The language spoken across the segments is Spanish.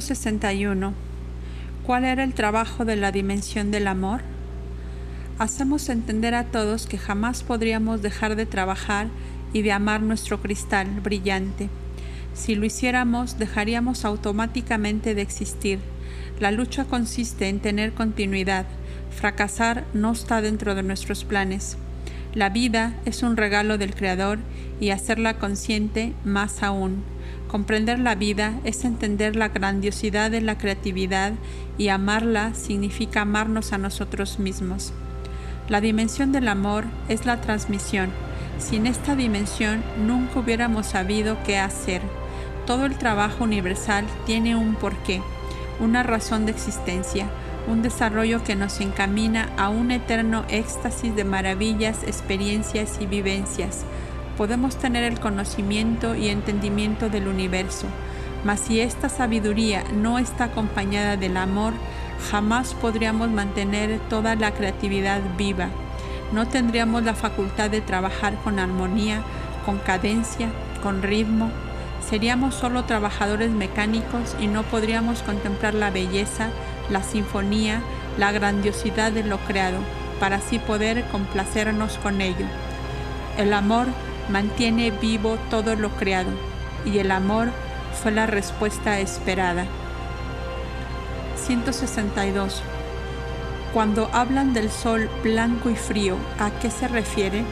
161. ¿Cuál era el trabajo de la dimensión del amor? Hacemos entender a todos que jamás podríamos dejar de trabajar y de amar nuestro cristal brillante. Si lo hiciéramos, dejaríamos automáticamente de existir. La lucha consiste en tener continuidad. Fracasar no está dentro de nuestros planes. La vida es un regalo del Creador y hacerla consciente más aún. Comprender la vida es entender la grandiosidad de la creatividad y amarla significa amarnos a nosotros mismos. La dimensión del amor es la transmisión. Sin esta dimensión nunca hubiéramos sabido qué hacer. Todo el trabajo universal tiene un porqué, una razón de existencia, un desarrollo que nos encamina a un eterno éxtasis de maravillas, experiencias y vivencias podemos tener el conocimiento y entendimiento del universo, mas si esta sabiduría no está acompañada del amor, jamás podríamos mantener toda la creatividad viva. No tendríamos la facultad de trabajar con armonía, con cadencia, con ritmo. Seríamos solo trabajadores mecánicos y no podríamos contemplar la belleza, la sinfonía, la grandiosidad de lo creado, para así poder complacernos con ello. El amor mantiene vivo todo lo creado, y el amor fue la respuesta esperada. 162. Cuando hablan del sol blanco y frío, ¿a qué se refiere?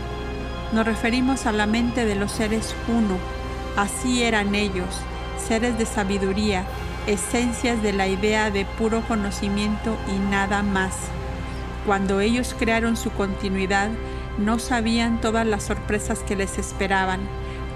Nos referimos a la mente de los seres uno. Así eran ellos, seres de sabiduría, esencias de la idea de puro conocimiento y nada más. Cuando ellos crearon su continuidad, no sabían todas las sorpresas que les esperaban.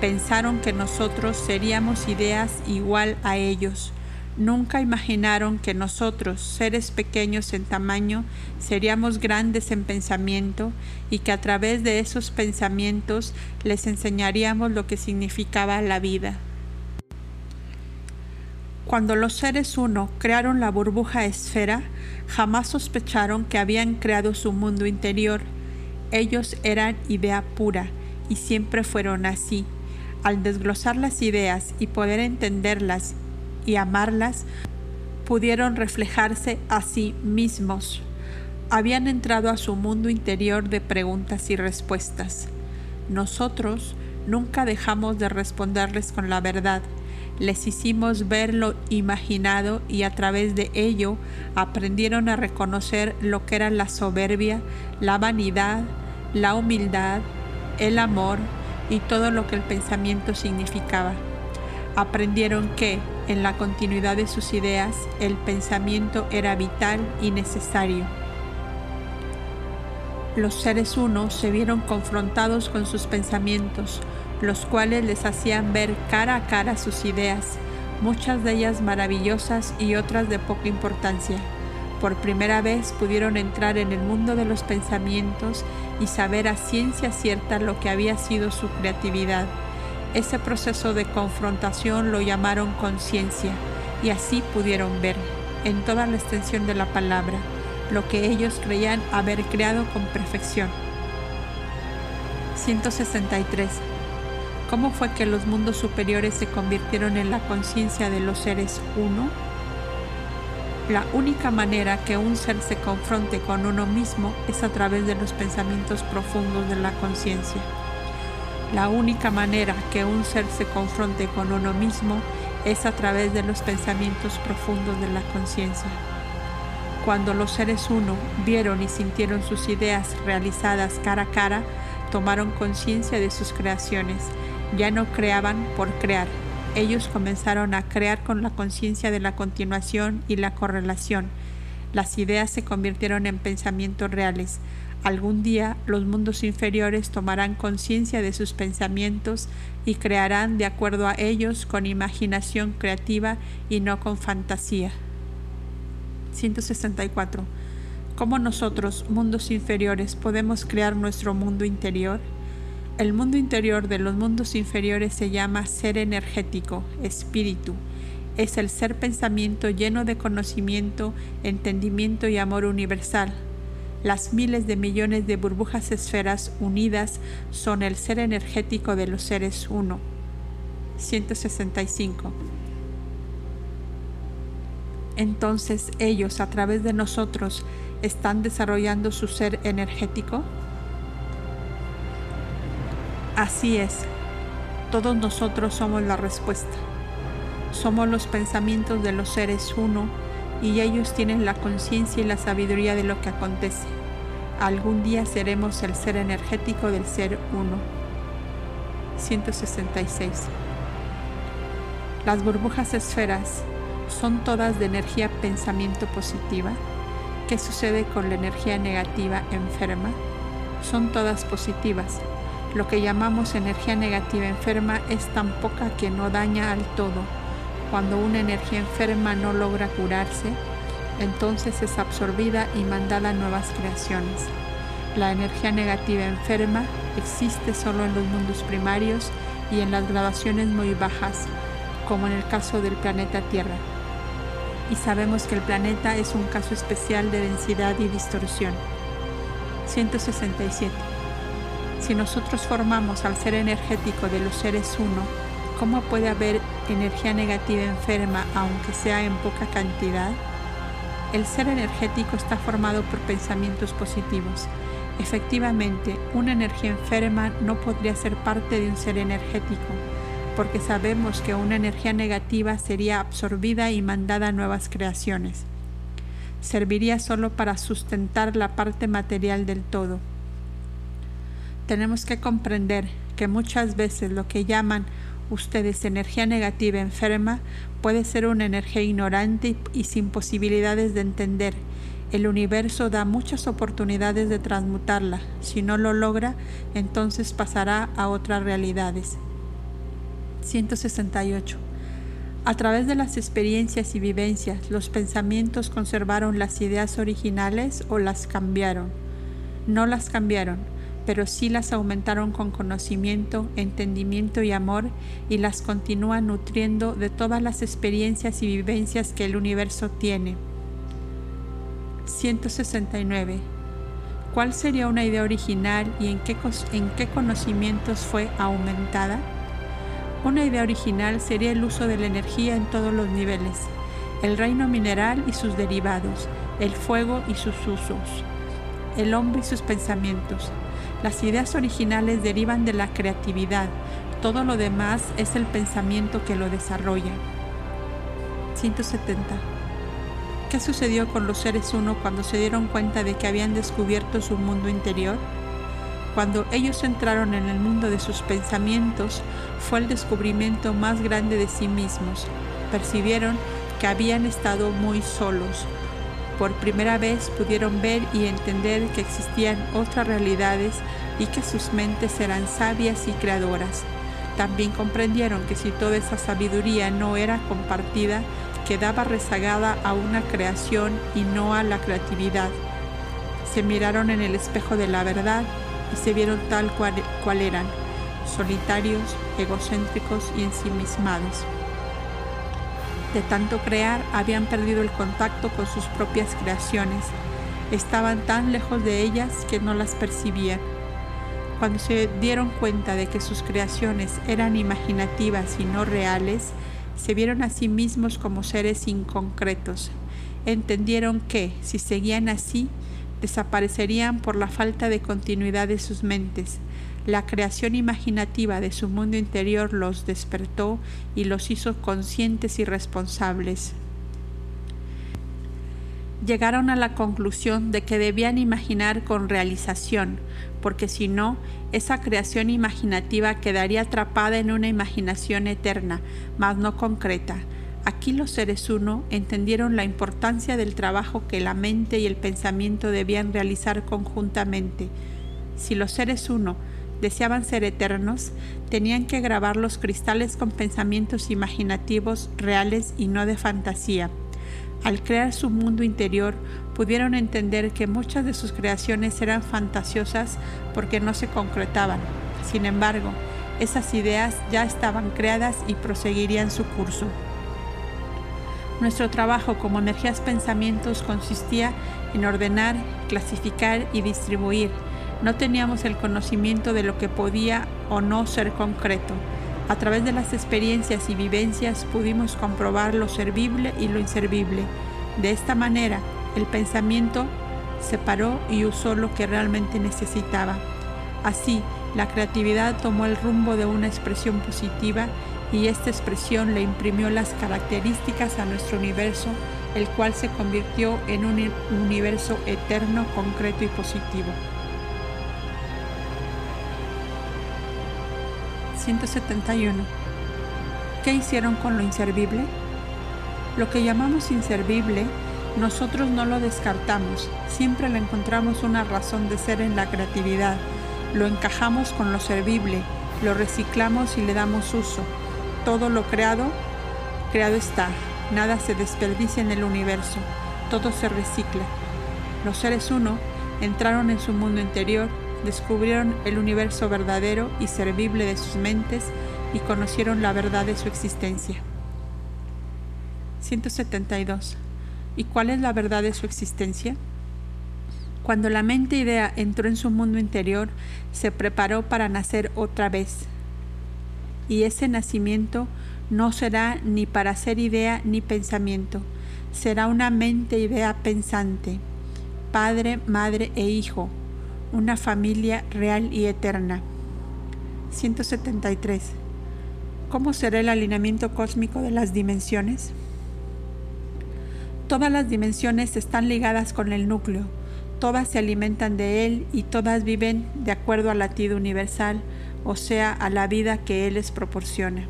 Pensaron que nosotros seríamos ideas igual a ellos. Nunca imaginaron que nosotros, seres pequeños en tamaño, seríamos grandes en pensamiento y que a través de esos pensamientos les enseñaríamos lo que significaba la vida. Cuando los seres uno crearon la burbuja esfera, jamás sospecharon que habían creado su mundo interior ellos eran idea pura y siempre fueron así. Al desglosar las ideas y poder entenderlas y amarlas, pudieron reflejarse a sí mismos. Habían entrado a su mundo interior de preguntas y respuestas. Nosotros nunca dejamos de responderles con la verdad. Les hicimos ver lo imaginado y a través de ello aprendieron a reconocer lo que era la soberbia, la vanidad, la humildad, el amor y todo lo que el pensamiento significaba. Aprendieron que, en la continuidad de sus ideas, el pensamiento era vital y necesario. Los seres uno se vieron confrontados con sus pensamientos, los cuales les hacían ver cara a cara sus ideas, muchas de ellas maravillosas y otras de poca importancia. Por primera vez pudieron entrar en el mundo de los pensamientos y saber a ciencia cierta lo que había sido su creatividad. Ese proceso de confrontación lo llamaron conciencia y así pudieron ver, en toda la extensión de la palabra, lo que ellos creían haber creado con perfección. 163. ¿Cómo fue que los mundos superiores se convirtieron en la conciencia de los seres uno? La única manera que un ser se confronte con uno mismo es a través de los pensamientos profundos de la conciencia. La única manera que un ser se confronte con uno mismo es a través de los pensamientos profundos de la conciencia. Cuando los seres uno vieron y sintieron sus ideas realizadas cara a cara, tomaron conciencia de sus creaciones. Ya no creaban por crear, ellos comenzaron a crear con la conciencia de la continuación y la correlación. Las ideas se convirtieron en pensamientos reales. Algún día los mundos inferiores tomarán conciencia de sus pensamientos y crearán de acuerdo a ellos con imaginación creativa y no con fantasía. 164. ¿Cómo nosotros, mundos inferiores, podemos crear nuestro mundo interior? El mundo interior de los mundos inferiores se llama ser energético, espíritu. Es el ser pensamiento lleno de conocimiento, entendimiento y amor universal. Las miles de millones de burbujas esferas unidas son el ser energético de los seres uno. 165. entonces ellos a través de nosotros están desarrollando su ser energético? Así es, todos nosotros somos la respuesta. Somos los pensamientos de los seres uno y ellos tienen la conciencia y la sabiduría de lo que acontece. Algún día seremos el ser energético del ser uno. 166. Las burbujas esferas son todas de energía pensamiento positiva. ¿Qué sucede con la energía negativa enferma? Son todas positivas. Lo que llamamos energía negativa enferma es tan poca que no daña al todo. Cuando una energía enferma no logra curarse, entonces es absorbida y mandada a nuevas creaciones. La energía negativa enferma existe solo en los mundos primarios y en las gradaciones muy bajas, como en el caso del planeta Tierra. Y sabemos que el planeta es un caso especial de densidad y distorsión. 167. Si nosotros formamos al ser energético de los seres uno, ¿cómo puede haber energía negativa enferma aunque sea en poca cantidad? El ser energético está formado por pensamientos positivos. Efectivamente, una energía enferma no podría ser parte de un ser energético, porque sabemos que una energía negativa sería absorbida y mandada a nuevas creaciones. Serviría solo para sustentar la parte material del todo. Tenemos que comprender que muchas veces lo que llaman ustedes energía negativa enferma puede ser una energía ignorante y sin posibilidades de entender. El universo da muchas oportunidades de transmutarla. Si no lo logra, entonces pasará a otras realidades. 168. A través de las experiencias y vivencias, los pensamientos conservaron las ideas originales o las cambiaron. No las cambiaron pero sí las aumentaron con conocimiento, entendimiento y amor y las continúan nutriendo de todas las experiencias y vivencias que el universo tiene. 169. ¿Cuál sería una idea original y en qué, en qué conocimientos fue aumentada? Una idea original sería el uso de la energía en todos los niveles, el reino mineral y sus derivados, el fuego y sus usos, el hombre y sus pensamientos, las ideas originales derivan de la creatividad, todo lo demás es el pensamiento que lo desarrolla. 170. ¿Qué sucedió con los seres uno cuando se dieron cuenta de que habían descubierto su mundo interior? Cuando ellos entraron en el mundo de sus pensamientos, fue el descubrimiento más grande de sí mismos. Percibieron que habían estado muy solos, por primera vez pudieron ver y entender que existían otras realidades y que sus mentes eran sabias y creadoras. También comprendieron que si toda esa sabiduría no era compartida, quedaba rezagada a una creación y no a la creatividad. Se miraron en el espejo de la verdad y se vieron tal cual, eran, solitarios, egocéntricos y ensimismados de tanto crear habían perdido el contacto con sus propias creaciones. Estaban tan lejos de ellas que no las percibían. Cuando se dieron cuenta de que sus creaciones eran imaginativas y no reales, se vieron a sí mismos como seres inconcretos. Entendieron que, si seguían así, desaparecerían por la falta de continuidad de sus mentes, la creación imaginativa de su mundo interior los despertó y los hizo conscientes y responsables. Llegaron a la conclusión de que debían imaginar con realización, porque si no, esa creación imaginativa quedaría atrapada en una imaginación eterna, mas no concreta. Aquí los seres uno entendieron la importancia del trabajo que la mente y el pensamiento debían realizar conjuntamente. Si los seres uno deseaban ser eternos, tenían que grabar los cristales con pensamientos imaginativos reales y no de fantasía. Al crear su mundo interior, pudieron entender que muchas de sus creaciones eran fantasiosas porque no se concretaban. Sin embargo, esas ideas ya estaban creadas y proseguirían su curso. Nuestro trabajo como energías pensamientos consistía en ordenar, clasificar y distribuir no teníamos el conocimiento de lo que podía o no ser concreto. A través de las experiencias y vivencias pudimos comprobar lo servible y lo inservible. De esta manera, el pensamiento separó y usó lo que realmente necesitaba. Así, la creatividad tomó el rumbo de una expresión positiva y esta expresión le imprimió las características a nuestro universo, el cual se convirtió en un universo eterno, concreto y positivo. 171. ¿Qué hicieron con lo inservible? Lo que llamamos inservible, nosotros no lo descartamos, siempre le encontramos una razón de ser en la creatividad, lo encajamos con lo servible, lo reciclamos y le damos uso. Todo lo creado, creado está, nada se desperdicia en el universo, todo se recicla. Los seres uno entraron en su mundo interior, descubrieron el universo verdadero y servible de sus mentes y conocieron la verdad de su existencia. 172. ¿Y cuál es la verdad de su existencia? Cuando la mente idea entró en su mundo interior, se preparó para nacer otra vez. Y ese nacimiento no será ni para ser idea ni pensamiento, será una mente idea pensante, padre, madre e hijo, una familia real y eterna. 173. ¿Cómo será el alineamiento cósmico de las dimensiones? Todas las dimensiones están ligadas con el núcleo, todas se alimentan de él y todas viven de acuerdo al latido universal, o sea, a la vida que él les proporciona.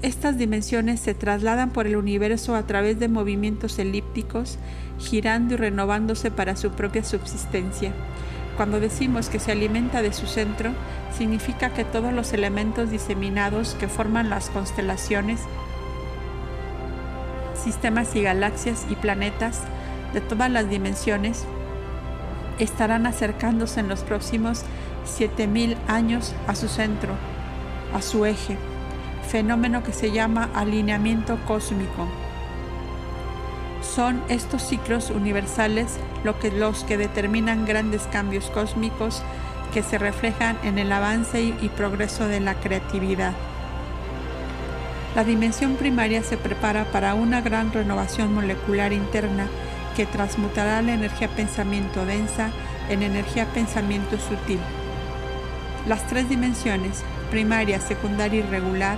Estas dimensiones se trasladan por el universo a través de movimientos elípticos, girando y renovándose para su propia subsistencia. Cuando decimos que se alimenta de su centro, significa que todos los elementos diseminados que forman las constelaciones sistemas y galaxias y planetas de todas las dimensiones estarán acercándose en los próximos 7000 años a su centro, a su eje, fenómeno que se llama alineamiento cósmico. Son estos ciclos universales lo que, los que determinan grandes cambios cósmicos que se reflejan en el avance y progreso de la creatividad. La dimensión primaria se prepara para una gran renovación molecular interna que transmutará la energía pensamiento densa en energía pensamiento sutil. Las tres dimensiones, primaria, secundaria y regular,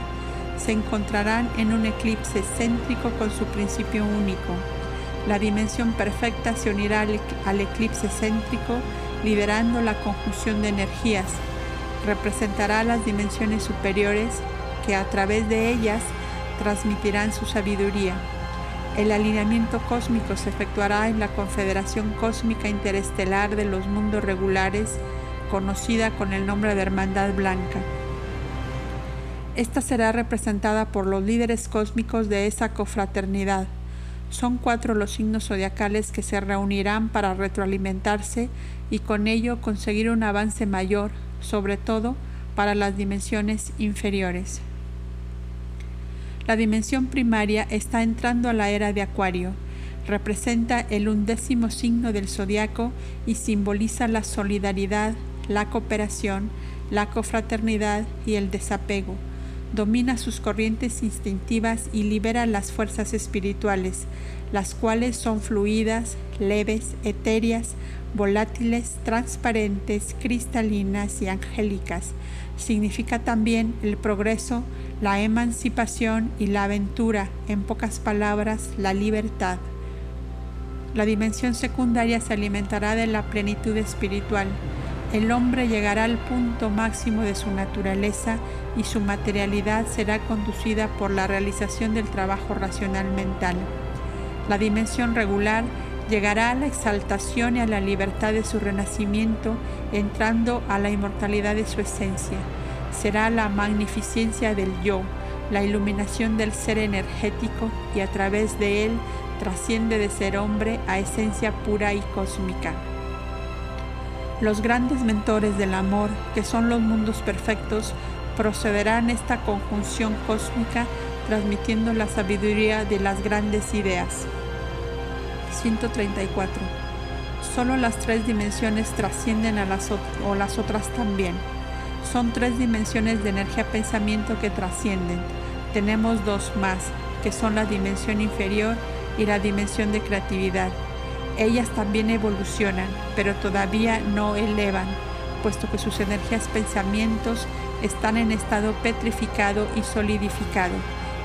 se encontrarán en un eclipse céntrico con su principio único. La dimensión perfecta se unirá al, eclipse céntrico, liderando la conjunción de energías. Representará las dimensiones superiores que a través de ellas transmitirán su sabiduría. El alineamiento cósmico se efectuará en la Confederación Cósmica Interestelar de los Mundos Regulares, conocida con el nombre de Hermandad Blanca. Esta será representada por los líderes cósmicos de esa cofraternidad. Son cuatro los signos zodiacales que se reunirán para retroalimentarse y con ello conseguir un avance mayor, sobre todo para las dimensiones inferiores. La dimensión primaria está entrando a la era de Acuario. Representa el undécimo signo del zodiaco y simboliza la solidaridad, la cooperación, la cofraternidad y el desapego. Domina sus corrientes instintivas y libera las fuerzas espirituales, las cuales son fluidas, leves, etéreas, volátiles, transparentes, cristalinas y angélicas. Significa también el progreso, la emancipación y la aventura, en pocas palabras, la libertad. La dimensión secundaria se alimentará de la plenitud espiritual. El hombre llegará al punto máximo de su naturaleza y su materialidad será conducida por la realización del trabajo racional mental. La dimensión regular llegará a la exaltación y a la libertad de su renacimiento, entrando a la inmortalidad de su esencia. Será la magnificencia del yo, la iluminación del ser energético y a través de él trasciende de ser hombre a esencia pura y cósmica. Los grandes mentores del amor, que son los mundos perfectos, procederán esta conjunción cósmica transmitiendo la sabiduría de las grandes ideas. 134. Solo las tres dimensiones trascienden a las, o las otras también. Son tres dimensiones de energía-pensamiento que trascienden. Tenemos dos más, que son la dimensión inferior y la dimensión de creatividad. Ellas también evolucionan, pero todavía no elevan, puesto que sus energías pensamientos están en estado petrificado y solidificado.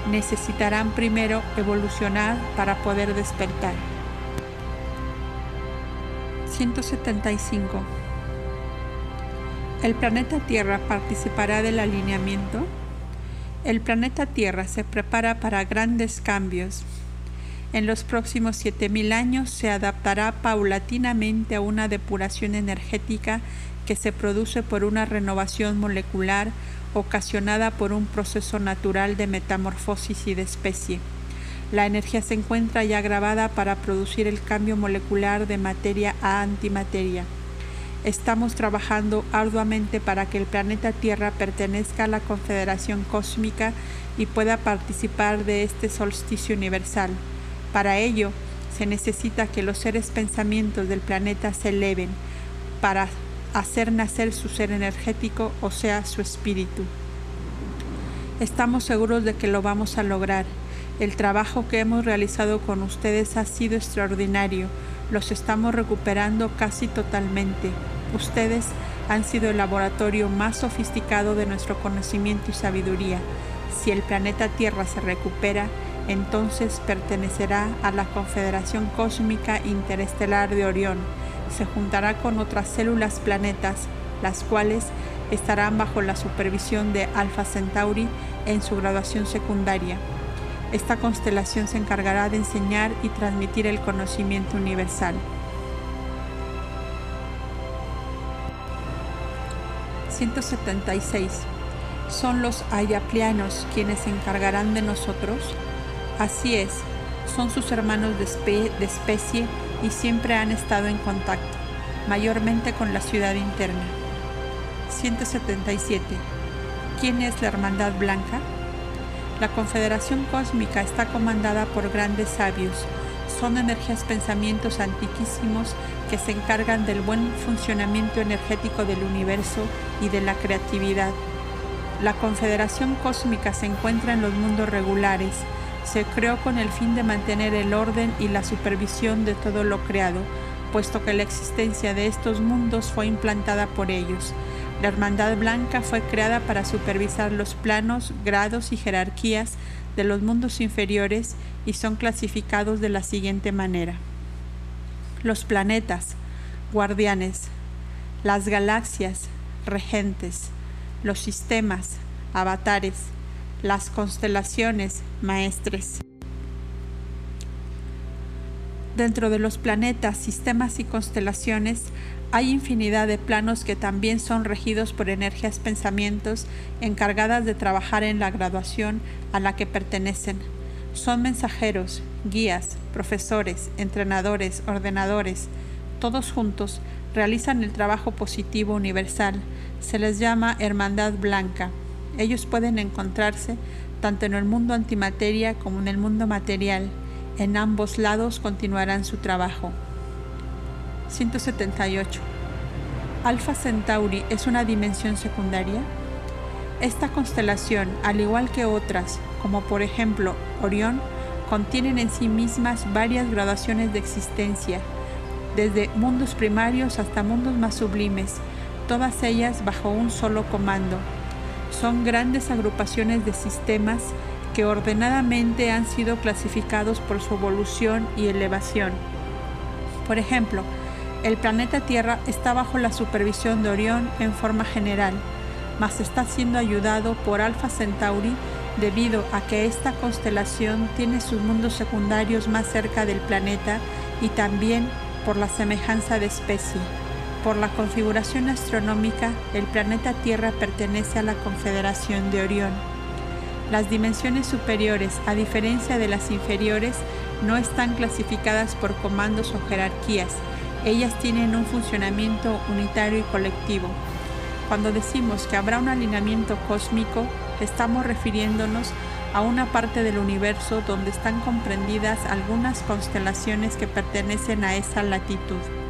Necesitarán primero evolucionar para poder despertar. 175. ¿El planeta Tierra participará del alineamiento? El planeta Tierra se prepara para grandes cambios. En los próximos 7.000 años se adaptará paulatinamente a una depuración energética que se produce por una renovación molecular ocasionada por un proceso natural de metamorfosis y de especie. La energía se encuentra ya grabada para producir el cambio molecular de materia a antimateria. Estamos trabajando arduamente para que el planeta Tierra pertenezca a la Confederación Cósmica y pueda participar de este solsticio universal. Para ello, se necesita que los seres pensamientos del planeta se eleven para hacer nacer su ser energético, o sea, su espíritu. Estamos seguros de que lo vamos a lograr. El trabajo que hemos realizado con ustedes ha sido extraordinario. Los estamos recuperando casi totalmente. Ustedes han sido el laboratorio más sofisticado de nuestro conocimiento y sabiduría. Si el planeta Tierra se recupera, entonces pertenecerá a la Confederación Cósmica Interestelar de Orión se juntará con otras células planetas, las cuales estarán bajo la supervisión de Alpha Centauri en su graduación secundaria. Esta constelación se encargará de enseñar y transmitir el conocimiento universal. 176. ¿Son los ayaplianos quienes se encargarán de nosotros? Así es, son sus hermanos de, especie y siempre han estado en contacto, mayormente con la ciudad interna. 177. ¿Quién es la Hermandad Blanca? La Confederación Cósmica está comandada por grandes sabios. Son energías pensamientos antiquísimos que se encargan del buen funcionamiento energético del universo y de la creatividad. La Confederación Cósmica se encuentra en los mundos regulares, se creó con el fin de mantener el orden y la supervisión de todo lo creado, puesto que la existencia de estos mundos fue implantada por ellos. La Hermandad Blanca fue creada para supervisar los planos, grados y jerarquías de los mundos inferiores y son clasificados de la siguiente manera. Los planetas, guardianes, las galaxias, regentes, los sistemas, avatares, las constelaciones maestres. Dentro de los planetas, sistemas y constelaciones hay infinidad de planos que también son regidos por energías pensamientos encargadas de trabajar en la graduación a la que pertenecen. Son mensajeros, guías, profesores, entrenadores, ordenadores, todos juntos realizan el trabajo positivo universal. Se les llama Hermandad Blanca. Ellos pueden encontrarse tanto en el mundo antimateria como en el mundo material. En ambos lados continuarán su trabajo. 178. Alfa Centauri es una dimensión secundaria. Esta constelación, al igual que otras, como por ejemplo Orión, contienen en sí mismas varias gradaciones de existencia, desde mundos primarios hasta mundos más sublimes, todas ellas bajo un solo comando, son grandes agrupaciones de sistemas que ordenadamente han sido clasificados por su evolución y elevación. Por ejemplo, el planeta Tierra está bajo la supervisión de Orión en forma general, mas está siendo ayudado por Alpha Centauri debido a que esta constelación tiene sus mundos secundarios más cerca del planeta y también por la semejanza de especie. Por la configuración astronómica, el planeta Tierra pertenece a la Confederación de Orión. Las dimensiones superiores, a diferencia de las inferiores, no están clasificadas por comandos o jerarquías. Ellas tienen un funcionamiento unitario y colectivo. Cuando decimos que habrá un alineamiento cósmico, estamos refiriéndonos a una parte del universo donde están comprendidas algunas constelaciones que pertenecen a esa latitud.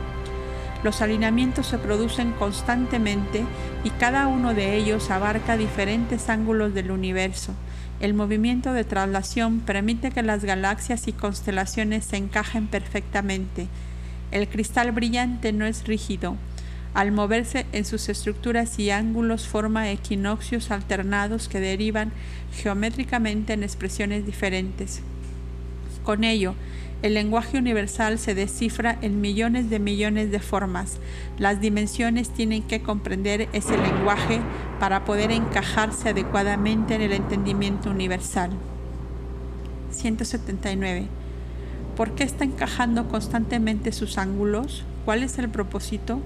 Los alineamientos se producen constantemente y cada uno de ellos abarca diferentes ángulos del universo. El movimiento de traslación permite que las galaxias y constelaciones se encajen perfectamente. El cristal brillante no es rígido. Al moverse en sus estructuras y ángulos forma equinoccios alternados que derivan geométricamente en expresiones diferentes. Con ello, el lenguaje universal se descifra en millones de millones de formas. Las dimensiones tienen que comprender ese lenguaje para poder encajarse adecuadamente en el entendimiento universal. 179. ¿Por qué está encajando constantemente sus ángulos? ¿Cuál es el propósito?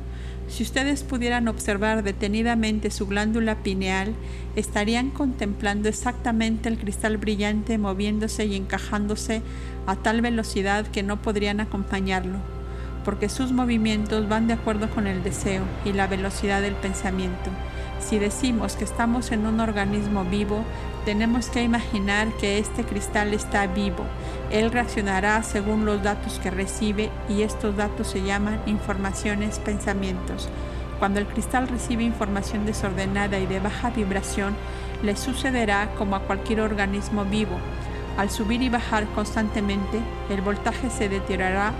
Si ustedes pudieran observar detenidamente su glándula pineal, estarían contemplando exactamente el cristal brillante moviéndose y encajándose a tal velocidad que no podrían acompañarlo, porque sus movimientos van de acuerdo con el deseo y la velocidad del pensamiento. Si decimos que estamos en un organismo vivo, tenemos que imaginar que este cristal está vivo. Él reaccionará según los datos que recibe y estos datos se llaman informaciones, pensamientos. Cuando el cristal recibe información desordenada y de baja vibración, le sucederá como a cualquier organismo vivo. Al subir y bajar constantemente, el voltaje se deteriorará,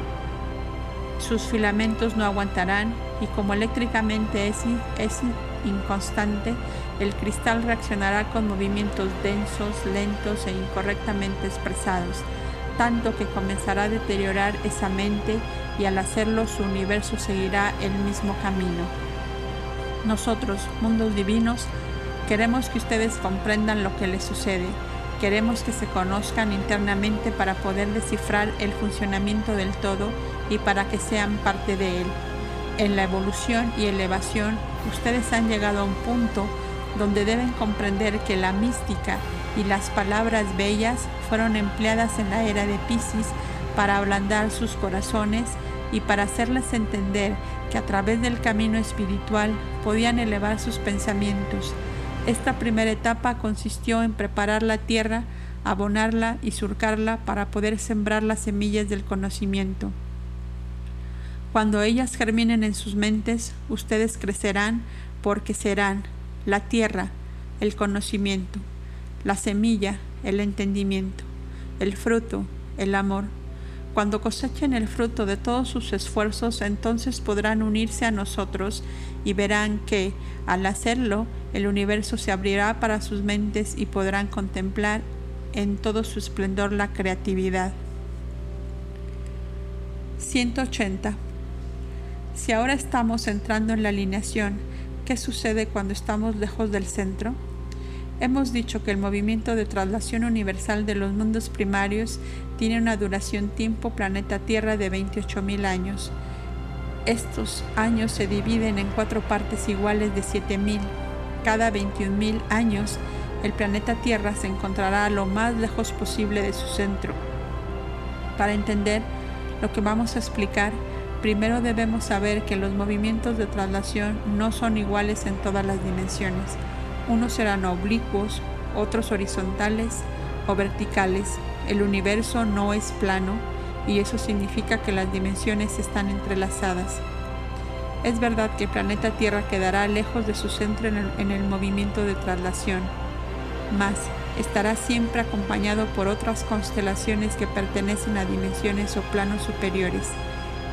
sus filamentos no aguantarán y como eléctricamente es, es inconstante, el cristal reaccionará con movimientos densos, lentos e incorrectamente expresados, tanto que comenzará a deteriorar esa mente y al hacerlo su universo seguirá el mismo camino. Nosotros, mundos divinos, queremos que ustedes comprendan lo que les sucede. Queremos que se conozcan internamente para poder descifrar el funcionamiento del todo y para que sean parte de él. En la evolución y elevación ustedes han llegado a un punto donde deben comprender que la mística y las palabras bellas fueron empleadas en la era de Pisces para ablandar sus corazones y para hacerles entender que a través del camino espiritual podían elevar sus pensamientos. Esta primera etapa consistió en preparar la tierra, abonarla y surcarla para poder sembrar las semillas del conocimiento. Cuando ellas germinen en sus mentes, ustedes crecerán porque serán la tierra, el conocimiento, la semilla, el entendimiento, el fruto, el amor. Cuando cosechen el fruto de todos sus esfuerzos, entonces podrán unirse a nosotros y verán que, al hacerlo, el universo se abrirá para sus mentes y podrán contemplar en todo su esplendor la creatividad. 180 si ahora estamos entrando en la alineación, ¿qué sucede cuando estamos lejos del centro? Hemos dicho que el movimiento de traslación universal de los mundos primarios tiene una duración tiempo planeta Tierra de 28.000 años. Estos años se dividen en cuatro partes iguales de 7.000. Cada 21.000 años, el planeta Tierra se encontrará lo más lejos posible de su centro. Para entender lo que vamos a explicar, Primero debemos saber que los movimientos de traslación no son iguales en todas las dimensiones. Unos serán oblicuos, otros horizontales o verticales. El universo no es plano y eso significa que las dimensiones están entrelazadas. Es verdad que el planeta Tierra quedará lejos de su centro en el, en el movimiento de traslación, mas estará siempre acompañado por otras constelaciones que pertenecen a dimensiones o planos superiores.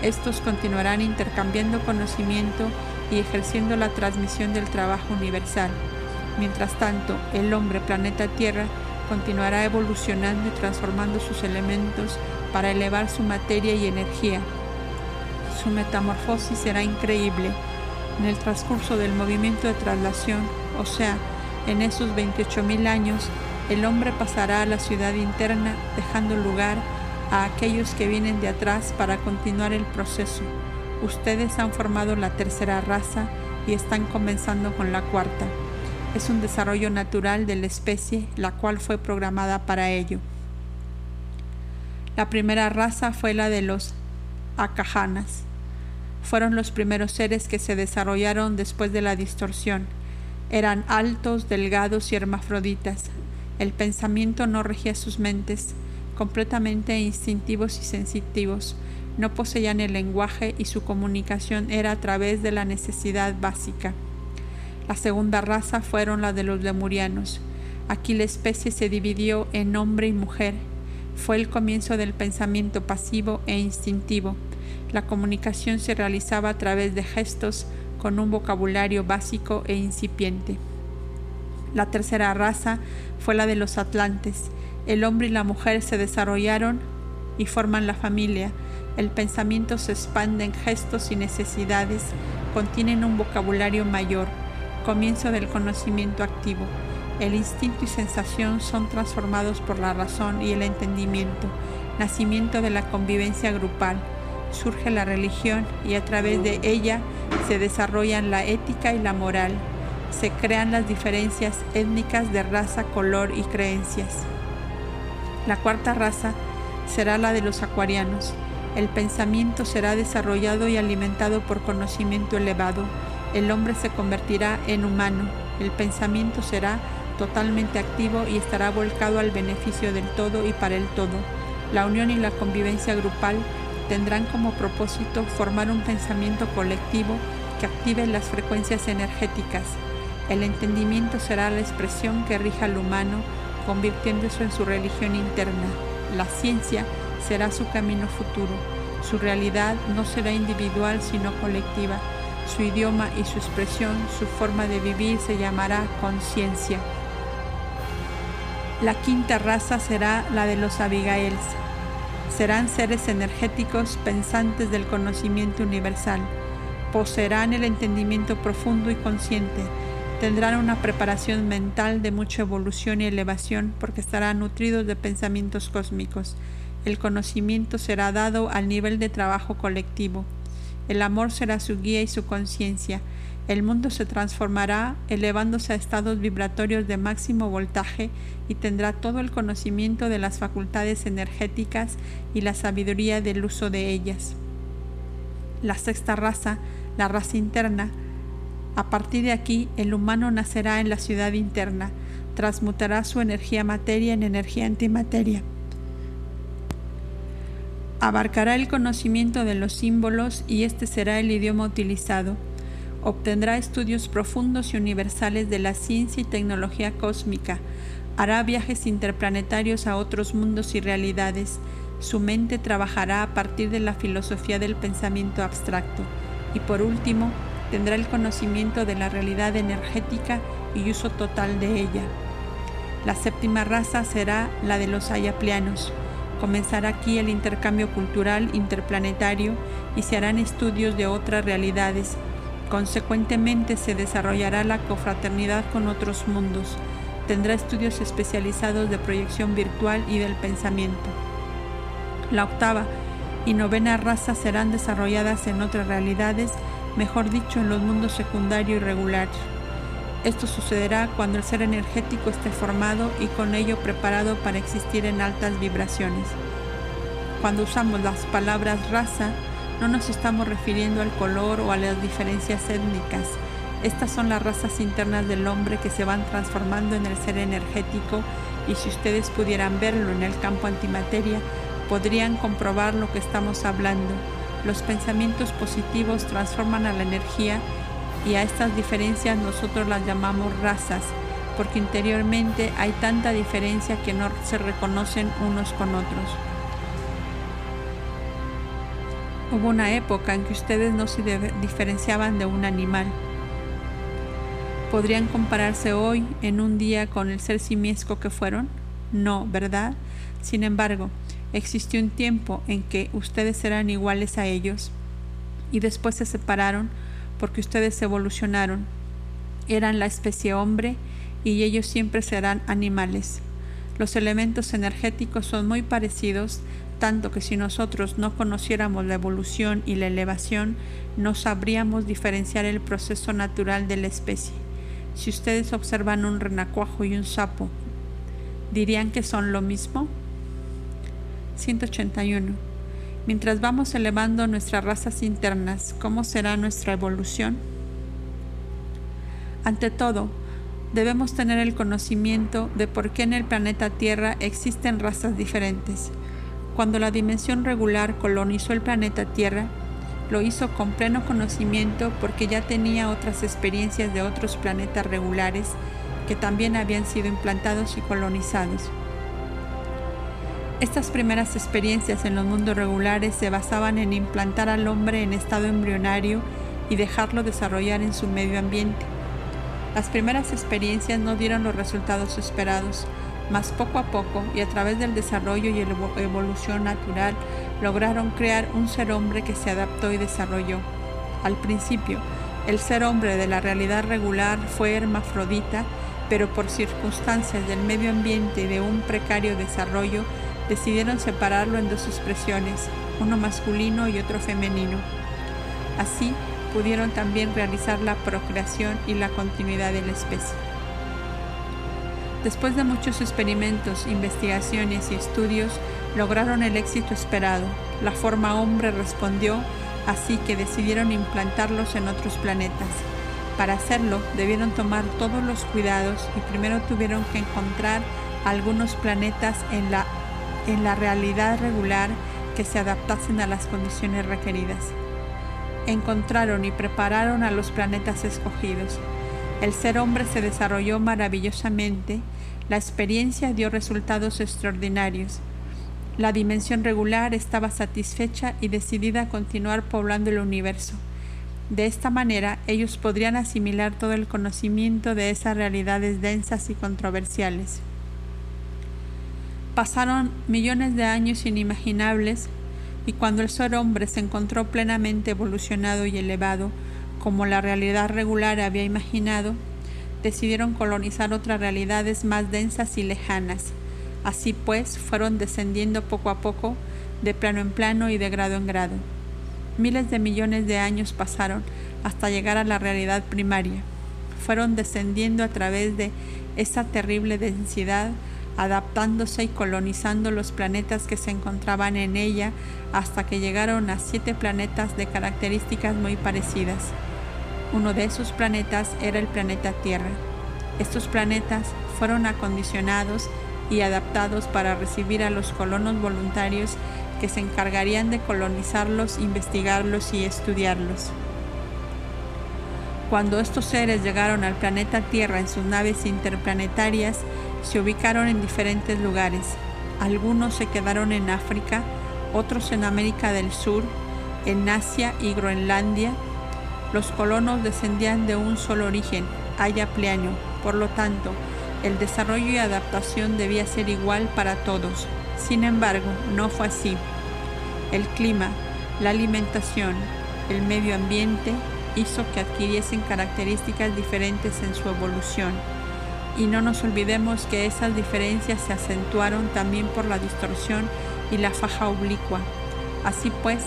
Estos continuarán intercambiando conocimiento y ejerciendo la transmisión del trabajo universal. Mientras tanto, el hombre planeta Tierra continuará evolucionando y transformando sus elementos para elevar su materia y energía. Su metamorfosis será increíble. En el transcurso del movimiento de traslación, o sea, en esos 28.000 años, el hombre pasará a la ciudad interna dejando lugar a aquellos que vienen de atrás para continuar el proceso. Ustedes han formado la tercera raza y están comenzando con la cuarta. Es un desarrollo natural de la especie, la cual fue programada para ello. La primera raza fue la de los acajanas. Fueron los primeros seres que se desarrollaron después de la distorsión. Eran altos, delgados y hermafroditas. El pensamiento no regía sus mentes completamente instintivos y sensitivos. no poseían el lenguaje y su comunicación era a través de la necesidad básica. La segunda raza fueron la de los lemurianos. Aquí la especie se dividió en hombre y mujer. Fue el comienzo del pensamiento pasivo e instintivo. La comunicación se realizaba a través de gestos con un vocabulario básico e incipiente. La tercera raza fue la de los atlantes. El hombre y la mujer se desarrollaron y forman la familia. El pensamiento se expande en gestos y necesidades, contienen un vocabulario mayor, comienzo del conocimiento activo. El instinto y sensación son transformados por la razón y el entendimiento, nacimiento de la convivencia grupal. Surge la religión y a través de ella se desarrollan la ética y la moral. Se crean las diferencias étnicas de raza, color y creencias. La cuarta raza será la de los acuarianos. El pensamiento será desarrollado y alimentado por conocimiento elevado. El hombre se convertirá en humano. El pensamiento será totalmente activo y estará volcado al beneficio del todo y para el todo. La unión y la convivencia grupal tendrán como propósito formar un pensamiento colectivo que active las frecuencias energéticas. El entendimiento será la expresión que rija al humano, convirtiéndose en su religión interna. La ciencia será su camino futuro. Su realidad no será individual sino colectiva. Su idioma y su expresión, su forma de vivir se llamará conciencia. La quinta raza será la de los Abigails. Serán seres energéticos pensantes del conocimiento universal. Poseerán el entendimiento profundo y consciente. Tendrán una preparación mental de mucha evolución y elevación porque estarán nutridos de pensamientos cósmicos. El conocimiento será dado al nivel de trabajo colectivo. El amor será su guía y su conciencia. El mundo se transformará elevándose a estados vibratorios de máximo voltaje y tendrá todo el conocimiento de las facultades energéticas y la sabiduría del uso de ellas. La sexta raza, la raza interna, a partir de aquí el humano nacerá en la ciudad interna, transmutará su energía materia en energía antimateria. Abarcará el conocimiento de los símbolos y este será el idioma utilizado. Obtendrá estudios profundos y universales de la ciencia y tecnología cósmica, hará viajes interplanetarios a otros mundos y realidades, su mente trabajará a partir de la filosofía del pensamiento abstracto. Y por último tendrá el conocimiento de la realidad energética y uso total de ella. La séptima raza será la de los ayaplianos. Comenzará aquí el intercambio cultural interplanetario y se harán estudios de otras realidades Consecuentemente se desarrollará la cofraternidad con otros mundos. Tendrá estudios especializados de proyección virtual y del pensamiento. La octava y novena raza serán desarrolladas en otras realidades, mejor dicho, en los mundos secundario y regular. Esto sucederá cuando el ser energético esté formado y con ello preparado para existir en altas vibraciones. Cuando usamos las palabras raza, no nos estamos refiriendo al color o a las diferencias étnicas. Estas son las razas internas del hombre que se van transformando en el ser energético y si ustedes pudieran verlo en el campo antimateria, podrían comprobar lo que estamos hablando. Los pensamientos positivos transforman a la energía y a estas diferencias nosotros las llamamos razas, porque interiormente hay tanta diferencia que no se reconocen unos con otros. Hubo una época en que ustedes no se diferenciaban de un animal. ¿Podrían compararse hoy en un día con el ser simiesco que fueron? No, ¿verdad? Sin embargo, existió un tiempo en que ustedes eran iguales a ellos y después se separaron porque ustedes evolucionaron. Eran la especie hombre y ellos siempre serán animales. Los elementos energéticos son muy parecidos tanto que si nosotros no conociéramos la evolución y la elevación, no sabríamos diferenciar el proceso natural de la especie. Si ustedes observan un renacuajo y un sapo, ¿dirían que son lo mismo? 181. Mientras vamos elevando nuestras razas internas, ¿cómo será nuestra evolución? Ante todo, debemos tener el conocimiento de por qué en el planeta Tierra existen razas diferentes Cuando la dimensión regular colonizó el planeta Tierra, lo hizo con pleno conocimiento porque ya tenía otras experiencias de otros planetas regulares que también habían sido implantados y colonizados. Estas primeras experiencias en los mundos regulares se basaban en implantar al hombre en estado embrionario y dejarlo desarrollar en su medio ambiente. Las primeras experiencias no dieron los resultados esperados, mas poco a poco y a través del desarrollo y evolución natural lograron crear un ser hombre que se adaptó y desarrolló. Al principio, el ser hombre de la realidad regular fue hermafrodita, pero por circunstancias del medio ambiente y de un precario desarrollo, decidieron separarlo en dos expresiones, uno masculino y otro femenino. Así pudieron también realizar la procreación y la continuidad de la especie. Después de muchos experimentos, investigaciones y estudios, lograron el éxito esperado. La forma hombre respondió, así que decidieron implantarlos en otros planetas. Para hacerlo, debieron tomar todos los cuidados y primero tuvieron que encontrar algunos planetas en la, en la realidad regular que se adaptasen a las condiciones requeridas. Encontraron y prepararon a los planetas escogidos. El ser hombre se desarrolló maravillosamente, la experiencia dio resultados extraordinarios. La dimensión regular estaba satisfecha y decidida a continuar poblando el universo. De esta manera ellos podrían asimilar todo el conocimiento de esas realidades densas y controversiales. Pasaron millones de años inimaginables y cuando el ser hombre se encontró plenamente evolucionado y elevado, como la realidad regular había imaginado, decidieron colonizar otras realidades más densas y lejanas Así pues, fueron descendiendo poco a poco, de plano en plano y de grado en grado. Miles de millones de años pasaron hasta llegar a la realidad primaria. Fueron descendiendo a través de esa terrible densidad, adaptándose y colonizando los planetas que se encontraban en ella hasta que llegaron a siete planetas de características muy parecidas. Uno de esos planetas era el planeta Tierra. Estos planetas fueron acondicionados y adaptados para recibir a los colonos voluntarios que se encargarían de colonizarlos, investigarlos y estudiarlos. Cuando estos seres llegaron al planeta Tierra en sus naves interplanetarias, se ubicaron en diferentes lugares. Algunos se quedaron en África, otros en América del Sur, en Asia y Groenlandia. Los colonos descendían de un solo origen, Ayapliano, por lo tanto, el desarrollo y adaptación debía ser igual para todos. Sin embargo, no fue así. El clima, la alimentación, el medio ambiente hizo que adquiriesen características diferentes en su evolución. Y no nos olvidemos que esas diferencias se acentuaron también por la distorsión y la faja oblicua. Así pues,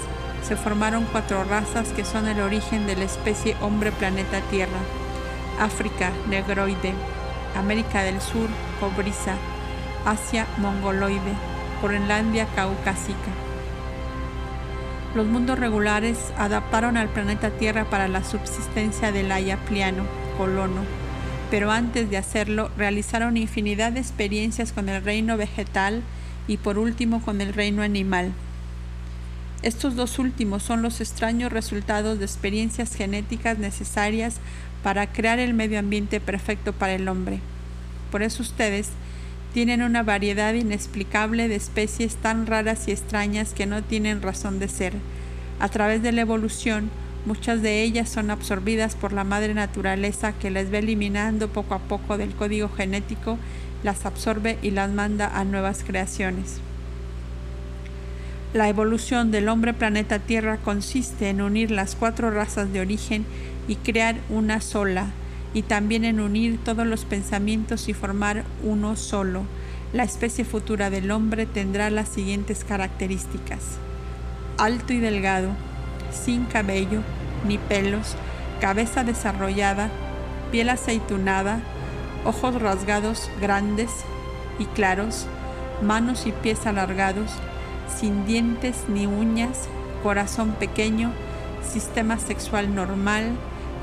se formaron cuatro razas que son el origen de la especie hombre planeta Tierra. África, negroide, América del Sur, cobriza, Asia, mongoloide, Groenlandia, caucásica. Los mundos regulares adaptaron al planeta Tierra para la subsistencia del ayapliano, colono, pero antes de hacerlo realizaron infinidad de experiencias con el reino vegetal y por último con el reino animal. Estos dos últimos son los extraños resultados de experiencias genéticas necesarias para crear el medio ambiente perfecto para el hombre. Por eso ustedes tienen una variedad inexplicable de especies tan raras y extrañas que no tienen razón de ser. A través de la evolución, muchas de ellas son absorbidas por la madre naturaleza que las va eliminando poco a poco del código genético, las absorbe y las manda a nuevas creaciones. La evolución del hombre planeta Tierra consiste en unir las cuatro razas de origen y crear una sola, y también en unir todos los pensamientos y formar uno solo. La especie futura del hombre tendrá las siguientes características. Alto y delgado, sin cabello ni pelos, cabeza desarrollada, piel aceitunada, ojos rasgados grandes y claros, manos y pies alargados, sin dientes ni uñas, corazón pequeño, sistema sexual normal,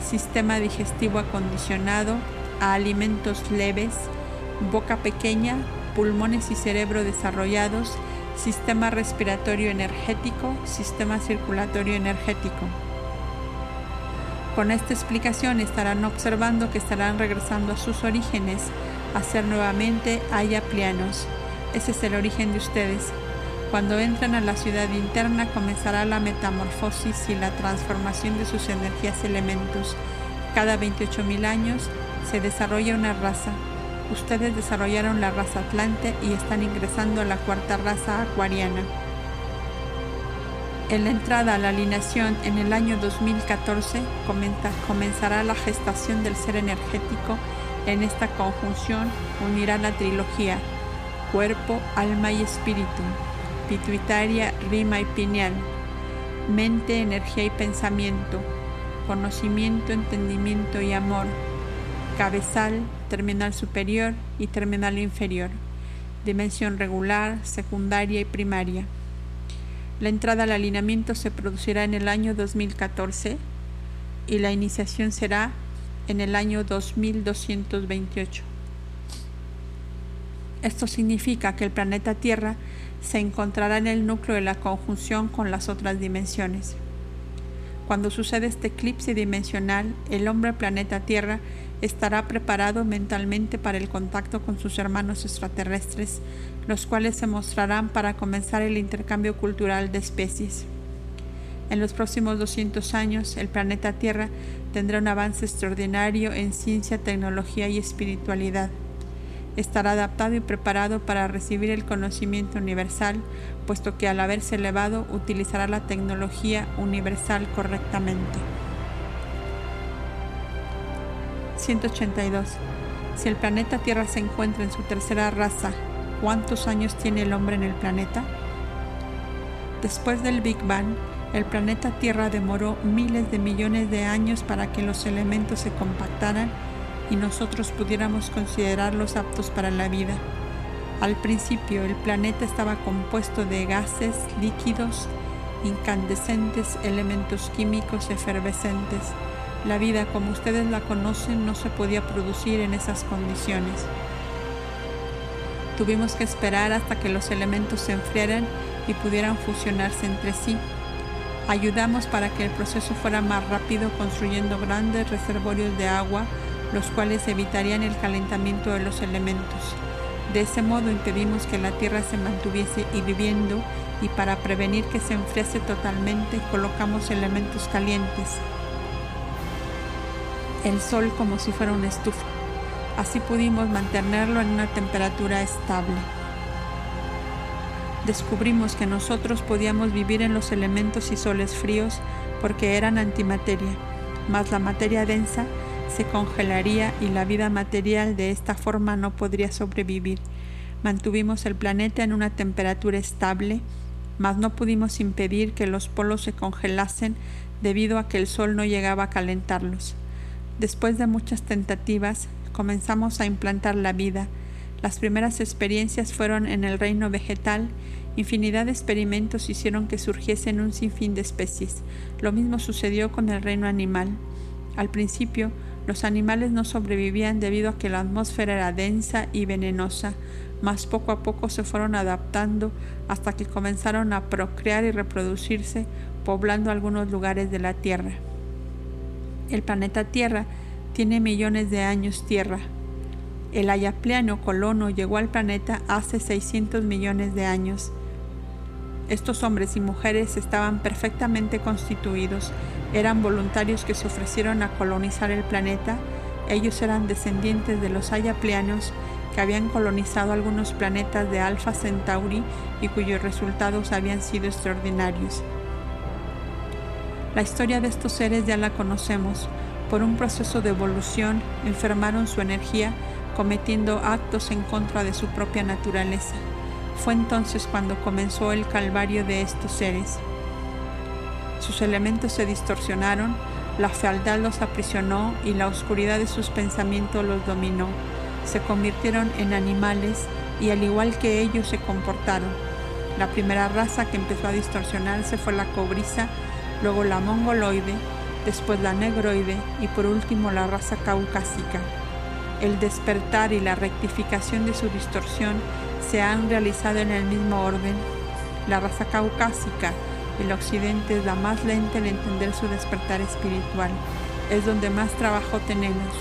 sistema digestivo acondicionado a alimentos leves, boca pequeña, pulmones y cerebro desarrollados, sistema respiratorio energético, sistema circulatorio energético. Con esta explicación estarán observando que estarán regresando a sus orígenes, a ser nuevamente ayaplianos. Ese es el origen de ustedes. Cuando entran a la ciudad interna comenzará la metamorfosis y la transformación de sus energías elementos. Cada 28.000 años se desarrolla una raza. Ustedes desarrollaron la raza Atlante y están ingresando a la cuarta raza acuariana. En la entrada a la alineación en el año 2014 comenzará la gestación del ser energético. En esta conjunción unirá la trilogía cuerpo, alma y espíritu, pituitaria, rima y pineal, mente, energía y pensamiento, conocimiento, entendimiento y amor, cabezal, terminal superior y terminal inferior, dimensión regular, secundaria y primaria. La entrada al alineamiento se producirá en el año 2014 y la iniciación será en el año 2228. Esto significa que el planeta Tierra se encontrará en el núcleo de la conjunción con las otras dimensiones. Cuando sucede este eclipse dimensional, el hombre planeta Tierra estará preparado mentalmente para el contacto con sus hermanos extraterrestres, los cuales se mostrarán para comenzar el intercambio cultural de especies. En los próximos 200 años, el planeta Tierra tendrá un avance extraordinario en ciencia, tecnología y espiritualidad. Estará adaptado y preparado para recibir el conocimiento universal, puesto que al haberse elevado utilizará la tecnología universal correctamente. 182. Si el planeta Tierra se encuentra en su tercera raza, ¿cuántos años tiene el hombre en el planeta? Después del Big Bang, el planeta Tierra demoró miles de millones de años para que los elementos se compactaran y nosotros pudiéramos considerarlos aptos para la vida. Al principio el planeta estaba compuesto de gases, líquidos, incandescentes, elementos químicos efervescentes. La vida como ustedes la conocen no se podía producir en esas condiciones. Tuvimos que esperar hasta que los elementos se enfriaran y pudieran fusionarse entre sí. Ayudamos para que el proceso fuera más rápido construyendo grandes reservorios de agua, los cuales evitarían el calentamiento de los elementos. De ese modo impedimos que la Tierra se mantuviese hirviendo y para prevenir que se enfriase totalmente colocamos elementos calientes. El Sol como si fuera una estufa. Así pudimos mantenerlo en una temperatura estable. Descubrimos que nosotros podíamos vivir en los elementos y soles fríos porque eran antimateria, mas la materia densa se congelaría y la vida material de esta forma no podría sobrevivir. Mantuvimos el planeta en una temperatura estable, mas no pudimos impedir que los polos se congelasen debido a que el sol no llegaba a calentarlos. Después de muchas tentativas, comenzamos a implantar la vida. Las primeras experiencias fueron en el reino vegetal. Infinidad de experimentos hicieron que surgiesen un sinfín de especies. Lo mismo sucedió con el reino animal. Al principio, los animales no sobrevivían debido a que la atmósfera era densa y venenosa, mas poco a poco se fueron adaptando hasta que comenzaron a procrear y reproducirse, poblando algunos lugares de la Tierra. El planeta Tierra tiene millones de años tierra. El ayapleano colono llegó al planeta hace 600 millones de años. Estos hombres y mujeres estaban perfectamente constituidos, eran voluntarios que se ofrecieron a colonizar el planeta. Ellos eran descendientes de los ayapleanos que habían colonizado algunos planetas de Alpha Centauri y cuyos resultados habían sido extraordinarios. La historia de estos seres ya la conocemos por un proceso de evolución, enfermaron su energía cometiendo actos en contra de su propia naturaleza. Fue entonces cuando comenzó el calvario de estos seres. Sus elementos se distorsionaron, la fealdad los aprisionó y la oscuridad de sus pensamientos los dominó. Se convirtieron en animales y al igual que ellos se comportaron. La primera raza que empezó a distorsionarse fue la cobriza, luego la mongoloide, después la negroide y por último la raza caucásica. El despertar y la rectificación de su distorsión se han realizado en el mismo orden. La raza caucásica, el occidente es la más lenta en entender su despertar espiritual. Es donde más trabajo tenemos.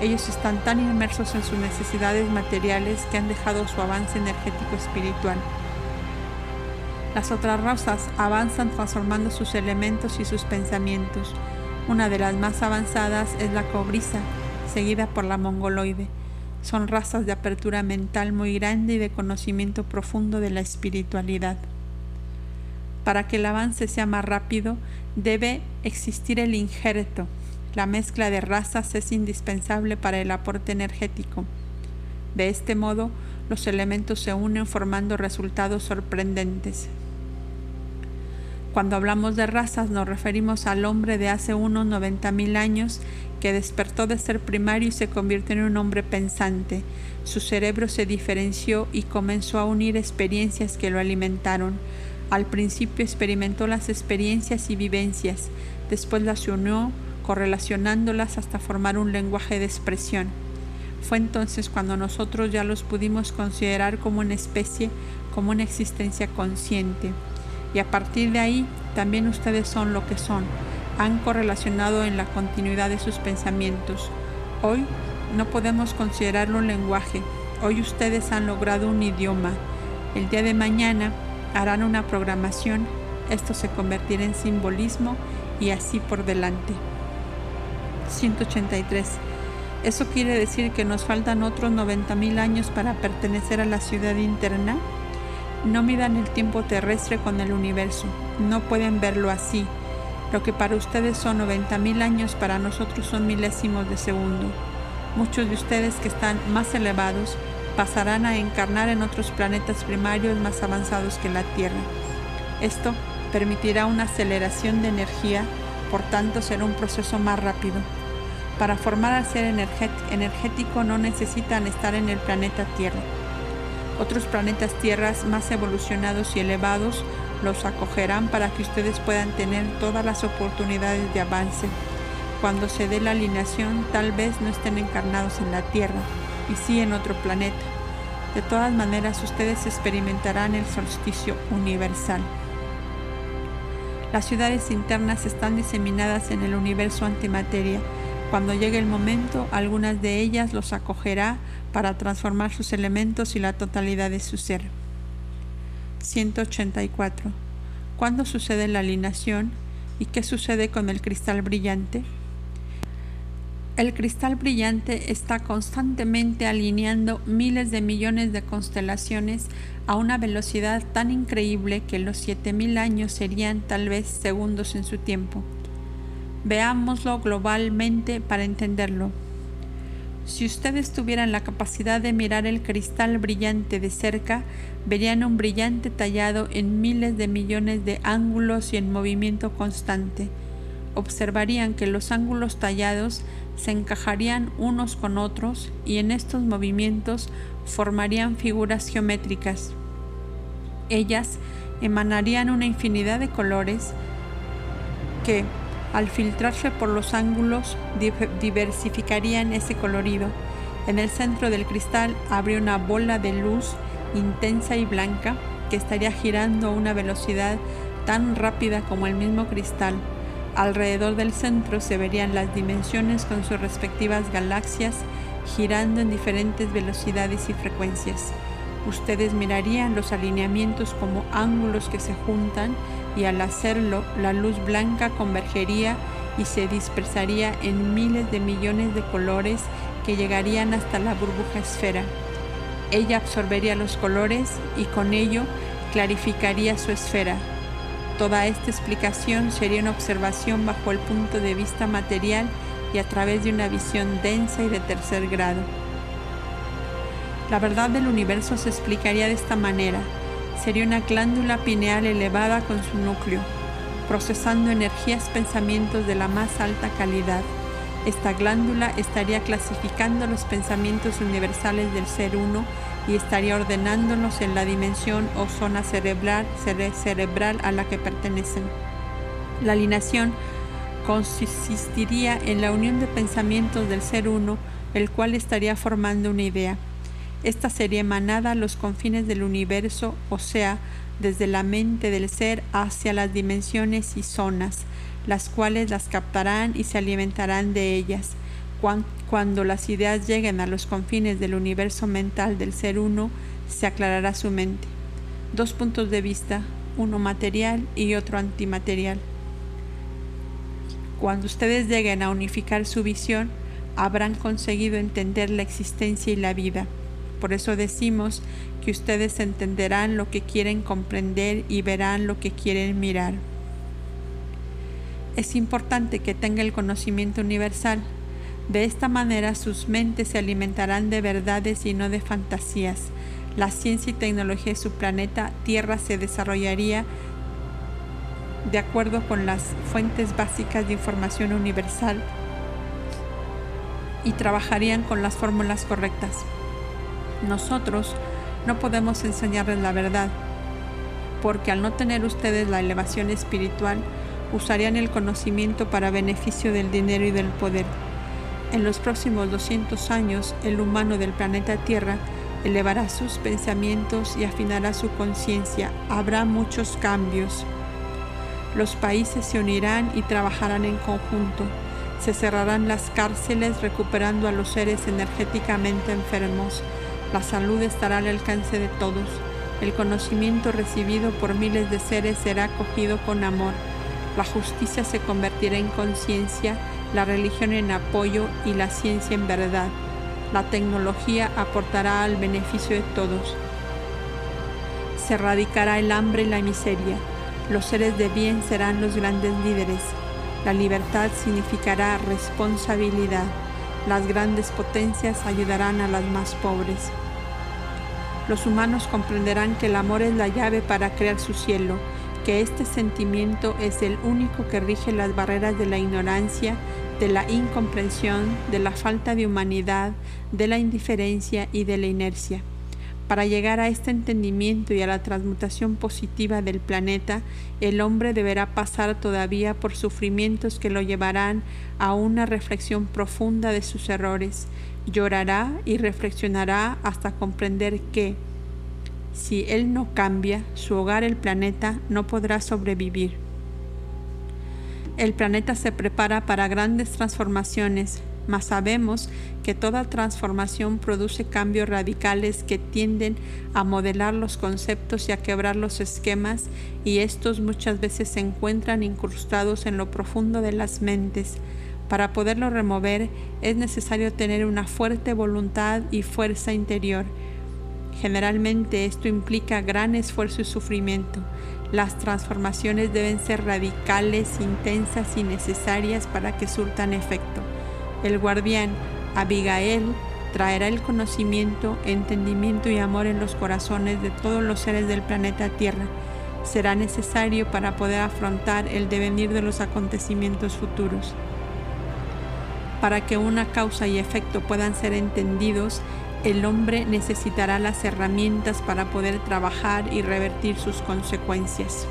Ellos están tan inmersos en sus necesidades materiales que han dejado su avance energético espiritual. Las otras razas avanzan transformando sus elementos y sus pensamientos. Una de las más avanzadas es la cobriza, seguida por la mongoloide. Son razas de apertura mental muy grande y de conocimiento profundo de la espiritualidad. Para que el avance sea más rápido, debe existir el injerto. La mezcla de razas es indispensable para el aporte energético. De este modo, los elementos se unen formando resultados sorprendentes. Cuando hablamos de razas nos referimos al hombre de hace unos 90.000 años que despertó de ser primario y se convirtió en un hombre pensante. Su cerebro se diferenció y comenzó a unir experiencias que lo alimentaron. Al principio experimentó las experiencias y vivencias, después las unió correlacionándolas hasta formar un lenguaje de expresión. Fue entonces cuando nosotros ya los pudimos considerar como una especie, como una existencia consciente y a partir de ahí también ustedes son lo que son, han correlacionado en la continuidad de sus pensamientos. Hoy no podemos considerarlo un lenguaje, hoy ustedes han logrado un idioma, el día de mañana harán una programación, esto se convertirá en simbolismo y así por delante. 183. ¿Eso quiere decir que nos faltan otros 90.000 años para pertenecer a la ciudad interna? No midan el tiempo terrestre con el universo, no pueden verlo así. Lo que para ustedes son 90.000 años, para nosotros son milésimos de segundo. Muchos de ustedes que están más elevados pasarán a encarnar en otros planetas primarios más avanzados que la Tierra. Esto permitirá una aceleración de energía, por tanto será un proceso más rápido. Para formar al ser energético no necesitan estar en el planeta Tierra. Otros planetas tierras más evolucionados y elevados los acogerán para que ustedes puedan tener todas las oportunidades de avance. Cuando se dé la alineación, tal vez no estén encarnados en la Tierra, y sí en otro planeta. De todas maneras, ustedes experimentarán el solsticio universal. Las ciudades internas están diseminadas en el universo antimateria. Cuando llegue el momento, algunas de ellas los acogerá para transformar sus elementos y la totalidad de su ser. 184. ¿Cuándo sucede la alineación y qué sucede con el cristal brillante? El cristal brillante está constantemente alineando miles de millones de constelaciones a una velocidad tan increíble que los 7000 años serían tal vez segundos en su tiempo. Veámoslo globalmente para entenderlo. Si ustedes tuvieran la capacidad de mirar el cristal brillante de cerca, verían un brillante tallado en miles de millones de ángulos y en movimiento constante. Observarían que los ángulos tallados se encajarían unos con otros y en estos movimientos formarían figuras geométricas. Ellas emanarían una infinidad de colores que, al filtrarse por los ángulos, diversificarían ese colorido. En el centro del cristal habría una bola de luz intensa y blanca que estaría girando a una velocidad tan rápida como el mismo cristal. Alrededor del centro se verían las dimensiones con sus respectivas galaxias girando en diferentes velocidades y frecuencias. Ustedes mirarían los alineamientos como ángulos que se juntan y al hacerlo la luz blanca convergería y se dispersaría en miles de millones de colores que llegarían hasta la burbuja esfera. Ella absorbería los colores y con ello clarificaría su esfera. Toda esta explicación sería una observación bajo el punto de vista material y a través de una visión densa y de tercer grado. La verdad del universo se explicaría de esta manera sería una glándula pineal elevada con su núcleo, procesando energías pensamientos de la más alta calidad. Esta glándula estaría clasificando los pensamientos universales del ser uno y estaría ordenándolos en la dimensión o zona cerebral, cerebral a la que pertenecen. La alineación consistiría en la unión de pensamientos del ser uno, el cual estaría formando una idea. Esta sería emanada a los confines del universo, o sea, desde la mente del ser hacia las dimensiones y zonas, las cuales las captarán y se alimentarán de ellas. Cuando las ideas lleguen a los confines del universo mental del ser uno, se aclarará su mente. Dos puntos de vista, uno material y otro antimaterial. Cuando ustedes lleguen a unificar su visión, habrán conseguido entender la existencia y la vida. Por eso decimos que ustedes entenderán lo que quieren comprender y verán lo que quieren mirar. Es importante que tenga el conocimiento universal. De esta manera sus mentes se alimentarán de verdades y no de fantasías. La ciencia y tecnología de su planeta Tierra se desarrollaría de acuerdo con las fuentes básicas de información universal y trabajarían con las fórmulas correctas. Nosotros no podemos enseñarles la verdad, porque al no tener ustedes la elevación espiritual, usarían el conocimiento para beneficio del dinero y del poder. En los próximos 200 años, el humano del planeta Tierra elevará sus pensamientos y afinará su conciencia. Habrá muchos cambios. Los países se unirán y trabajarán en conjunto. Se cerrarán las cárceles recuperando a los seres energéticamente enfermos. La salud estará al alcance de todos. El conocimiento recibido por miles de seres será acogido con amor. La justicia se convertirá en conciencia, la religión en apoyo y la ciencia en verdad. La tecnología aportará al beneficio de todos. Se erradicará el hambre y la miseria. Los seres de bien serán los grandes líderes. La libertad significará responsabilidad. Las grandes potencias ayudarán a las más pobres. Los humanos comprenderán que el amor es la llave para crear su cielo, que este sentimiento es el único que rige las barreras de la ignorancia, de la incomprensión, de la falta de humanidad, de la indiferencia y de la inercia. Para llegar a este entendimiento y a la transmutación positiva del planeta, el hombre deberá pasar todavía por sufrimientos que lo llevarán a una reflexión profunda de sus errores. Llorará y reflexionará hasta comprender que, si él no cambia, su hogar, el planeta, no podrá sobrevivir. El planeta se prepara para grandes transformaciones, mas sabemos que toda transformación produce cambios radicales que tienden a modelar los conceptos y a quebrar los esquemas y estos muchas veces se encuentran incrustados en lo profundo de las mentes. Para poderlo remover es necesario tener una fuerte voluntad y fuerza interior. Generalmente esto implica gran esfuerzo y sufrimiento. Las transformaciones deben ser radicales, intensas y necesarias para que surtan efecto. El guardián, Abigail, traerá el conocimiento, entendimiento y amor en los corazones de todos los seres del planeta Tierra. Será necesario para poder afrontar el devenir de los acontecimientos futuros. Para que una causa y efecto puedan ser entendidos, el hombre necesitará las herramientas para poder trabajar y revertir sus consecuencias.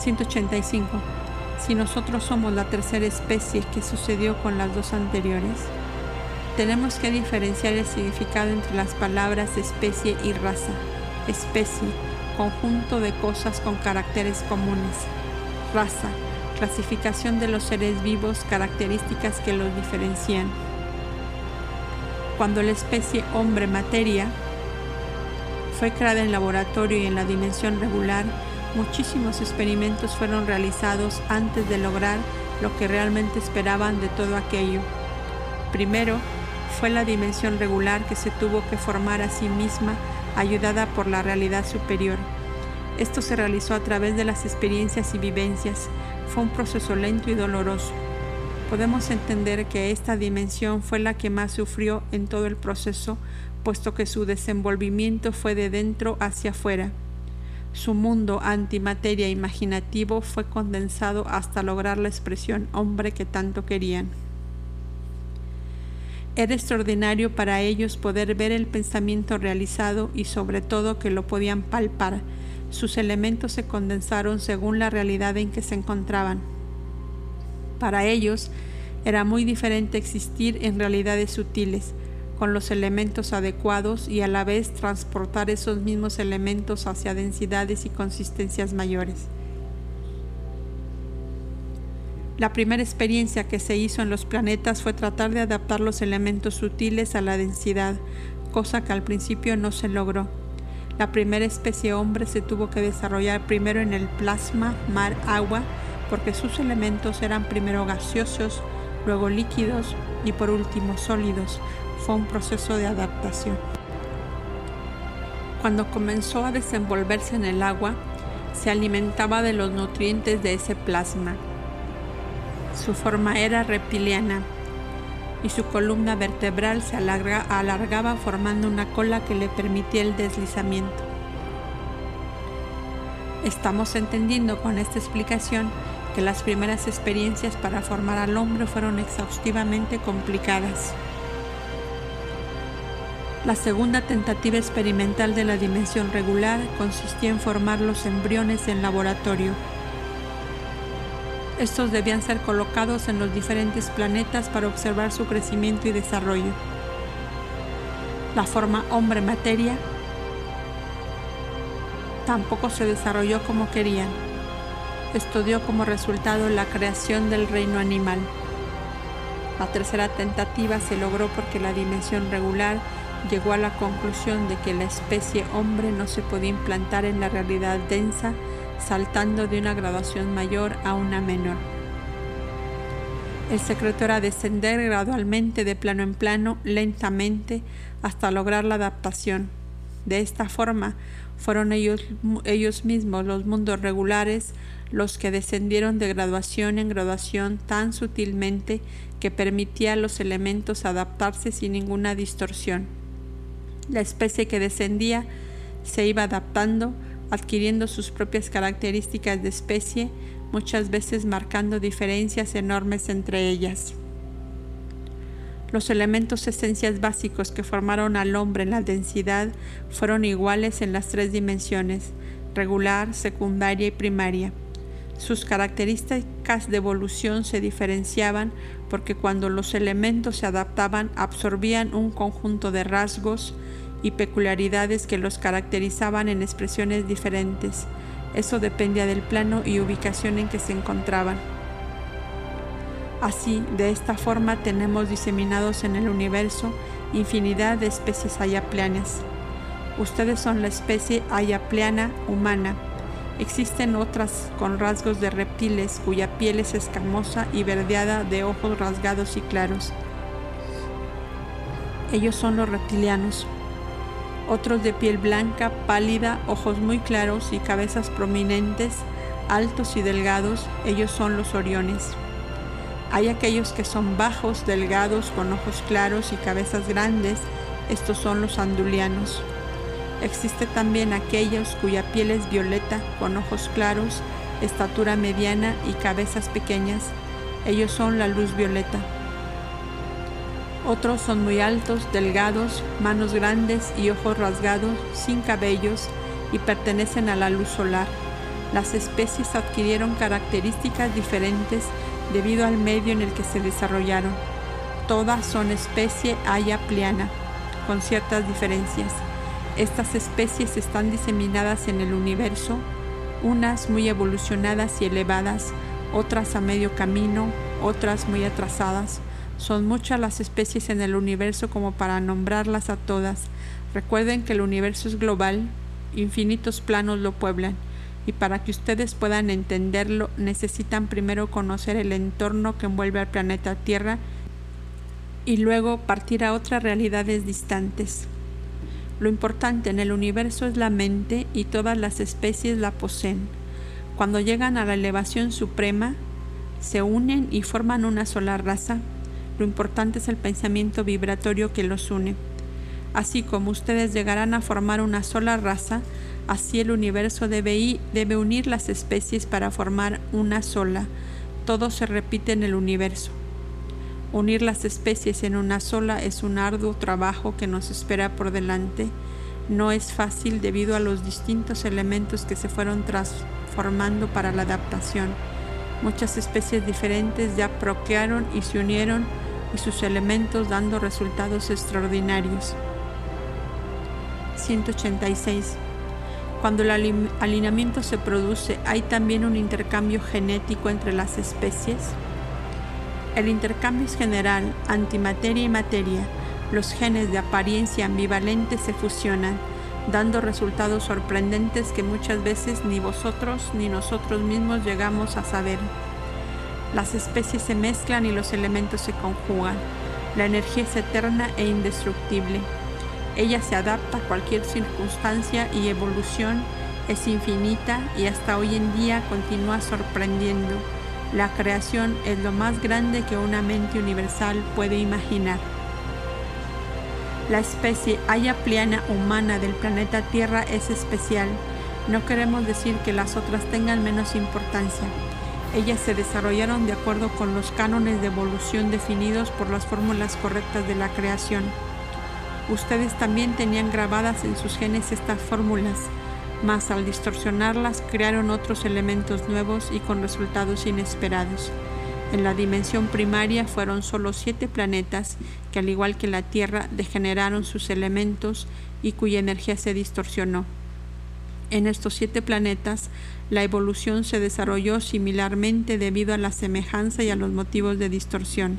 185 si nosotros somos la tercera especie que sucedió con las dos anteriores? Tenemos que diferenciar el significado entre las palabras especie y raza. Especie, conjunto de cosas con caracteres comunes. Raza, clasificación de los seres vivos, características que los diferencian. Cuando la especie hombre-materia fue creada en laboratorio y en la dimensión regular, Muchísimos experimentos fueron realizados antes de lograr lo que realmente esperaban de todo aquello. Primero, fue la dimensión regular que se tuvo que formar a sí misma ayudada por la realidad superior. Esto se realizó a través de las experiencias y vivencias. Fue un proceso lento y doloroso. Podemos entender que esta dimensión fue la que más sufrió en todo el proceso, puesto que su desenvolvimiento fue de dentro hacia afuera. Su mundo antimateria imaginativo fue condensado hasta lograr la expresión hombre que tanto querían. Era extraordinario para ellos poder ver el pensamiento realizado y sobre todo que lo podían palpar. Sus elementos se condensaron según la realidad en que se encontraban. Para ellos era muy diferente existir en realidades sutiles, con los elementos adecuados y a la vez transportar esos mismos elementos hacia densidades y consistencias mayores. La primera experiencia que se hizo en los planetas fue tratar de adaptar los elementos sutiles a la densidad, cosa que al principio no se logró. La primera especie hombre se tuvo que desarrollar primero en el plasma, mar, agua, porque sus elementos eran primero gaseosos, luego líquidos y por último sólidos. Fue un proceso de adaptación. Cuando comenzó a desenvolverse en el agua, se alimentaba de los nutrientes de ese plasma su forma era reptiliana y su columna vertebral se alargaba formando una cola que le permitía el deslizamiento. Estamos entendiendo con esta explicación que las primeras experiencias para formar al hombre fueron exhaustivamente complicadas. La segunda tentativa experimental de la dimensión regular consistía en formar los embriones en laboratorio estos debían ser colocados en los diferentes planetas para observar su crecimiento y desarrollo. La forma hombre-materia tampoco se desarrolló como querían. Esto dio como resultado la creación del reino animal. La tercera tentativa se logró porque la dimensión regular llegó a la conclusión de que la especie hombre no se podía implantar en la realidad densa saltando de una graduación mayor a una menor. El secreto era descender gradualmente de plano en plano, lentamente, hasta lograr la adaptación. De esta forma, fueron ellos, ellos mismos, los mundos regulares, los que descendieron de graduación en graduación tan sutilmente que permitía a los elementos adaptarse sin ninguna distorsión. La especie que descendía se iba adaptando, adquiriendo sus propias características de especie, muchas veces marcando diferencias enormes entre ellas. Los elementos esencias básicos que formaron al hombre en la densidad fueron iguales en las tres dimensiones, regular, secundaria y primaria. Sus características de evolución se diferenciaban porque cuando los elementos se adaptaban absorbían un conjunto de rasgos, y peculiaridades que los caracterizaban en expresiones diferentes. Eso dependía del plano y ubicación en que se encontraban. Así, de esta forma tenemos diseminados en el universo infinidad de especies ayaplanas. Ustedes son la especie ayaplana humana. Existen otras con rasgos de reptiles cuya piel es escamosa y verdeada de ojos rasgados y claros. Ellos son los reptilianos otros de piel blanca, pálida, ojos muy claros y cabezas prominentes, altos y delgados, ellos son los oriones. Hay aquellos que son bajos, delgados, con ojos claros y cabezas grandes, estos son los andulianos. Existe también aquellos cuya piel es violeta, con ojos claros, estatura mediana y cabezas pequeñas, ellos son la luz violeta. Otros son muy altos, delgados, manos grandes y ojos rasgados, sin cabellos y pertenecen a la luz solar. Las especies adquirieron características diferentes debido al medio en el que se desarrollaron. Todas son especie haya pliana, con ciertas diferencias. Estas especies están diseminadas en el universo, unas muy evolucionadas y elevadas, otras a medio camino, otras muy atrasadas son muchas las especies en el universo como para nombrarlas a todas. Recuerden que el universo es global, infinitos planos lo pueblan, y para que ustedes puedan entenderlo necesitan primero conocer el entorno que envuelve al planeta Tierra y luego partir a otras realidades distantes. Lo importante en el universo es la mente y todas las especies la poseen. Cuando llegan a la elevación suprema, se unen y forman una sola raza lo importante es el pensamiento vibratorio que los une. Así como ustedes llegarán a formar una sola raza, así el universo debe, unir las especies para formar una sola. Todo se repite en el universo. Unir las especies en una sola es un arduo trabajo que nos espera por delante. No es fácil debido a los distintos elementos que se fueron transformando para la adaptación. Muchas especies diferentes ya procrearon y se unieron y sus elementos dando resultados extraordinarios. 186. Cuando el alineamiento se produce, hay también un intercambio genético entre las especies. El intercambio es general, antimateria y materia. Los genes de apariencia ambivalente se fusionan, dando resultados sorprendentes que muchas veces ni vosotros ni nosotros mismos llegamos a saber. Las especies se mezclan y los elementos se conjugan. La energía es eterna e indestructible. Ella se adapta a cualquier circunstancia y evolución es infinita y hasta hoy en día continúa sorprendiendo. La creación es lo más grande que una mente universal puede imaginar. La especie ayapliana humana del planeta Tierra es especial. No queremos decir que las otras tengan menos importancia. Ellas se desarrollaron de acuerdo con los cánones de evolución definidos por las fórmulas correctas de la creación. Ustedes también tenían grabadas en sus genes estas fórmulas, mas al distorsionarlas crearon otros elementos nuevos y con resultados inesperados. En la dimensión primaria fueron solo siete planetas que al igual que la Tierra degeneraron sus elementos y cuya energía se distorsionó. En estos siete planetas, la evolución se desarrolló similarmente debido a la semejanza y a los motivos de distorsión.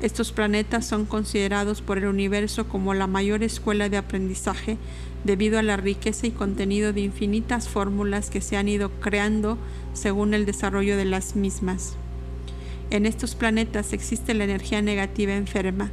Estos planetas son considerados por el universo como la mayor escuela de aprendizaje debido a la riqueza y contenido de infinitas fórmulas que se han ido creando según el desarrollo de las mismas. En estos planetas existe la energía negativa enferma.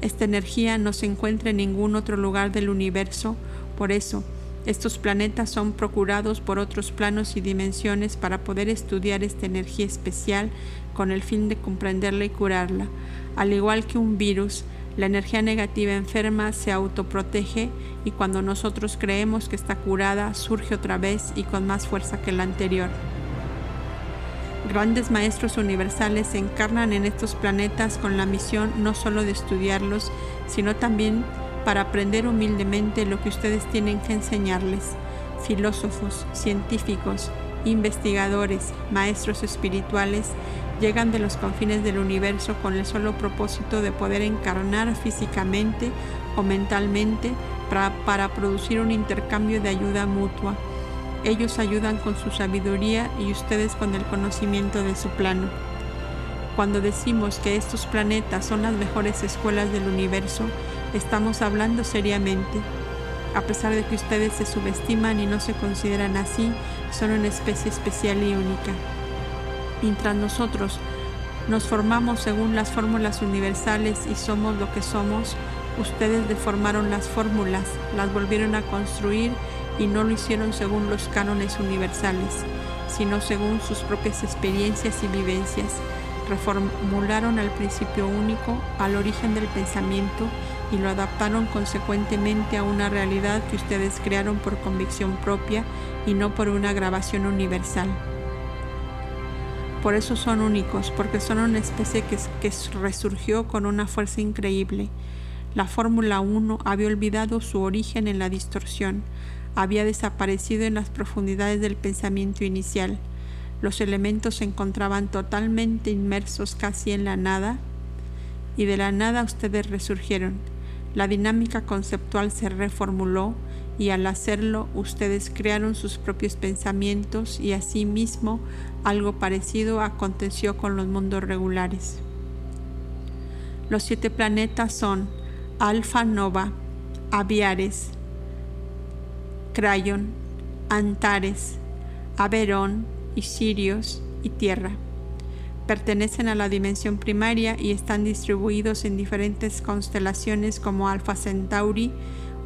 Esta energía no se encuentra en ningún otro lugar del universo, por eso, estos planetas son procurados por otros planos y dimensiones para poder estudiar esta energía especial con el fin de comprenderla y curarla. Al igual que un virus, la energía negativa enferma se autoprotege y cuando nosotros creemos que está curada, surge otra vez y con más fuerza que la anterior. Grandes maestros universales se encarnan en estos planetas con la misión no solo de estudiarlos, sino también para aprender humildemente lo que ustedes tienen que enseñarles. Filósofos, científicos, investigadores, maestros espirituales llegan de los confines del universo con el solo propósito de poder encarnar físicamente o mentalmente para, producir un intercambio de ayuda mutua. Ellos ayudan con su sabiduría y ustedes con el conocimiento de su plano. Cuando decimos que estos planetas son las mejores escuelas del universo, estamos hablando seriamente. A pesar de que ustedes se subestiman y no se consideran así, son una especie especial y única. Mientras nosotros nos formamos según las fórmulas universales y somos lo que somos, ustedes deformaron las fórmulas, las volvieron a construir y no lo hicieron según los cánones universales, sino según sus propias experiencias y vivencias. Reformularon al principio único, al origen del pensamiento y lo adaptaron consecuentemente a una realidad que ustedes crearon por convicción propia y no por una grabación universal. Por eso son únicos, porque son una especie que, resurgió con una fuerza increíble. La Fórmula 1 había olvidado su origen en la distorsión, había desaparecido en las profundidades del pensamiento inicial. Los elementos se encontraban totalmente inmersos casi en la nada, y de la nada ustedes resurgieron la dinámica conceptual se reformuló y al hacerlo ustedes crearon sus propios pensamientos y asimismo algo parecido aconteció con los mundos regulares. Los siete planetas son Alfa Nova, Aviares, Crayon, Antares, Averón y Sirios y Tierra pertenecen a la dimensión primaria y están distribuidos en diferentes constelaciones como Alpha Centauri,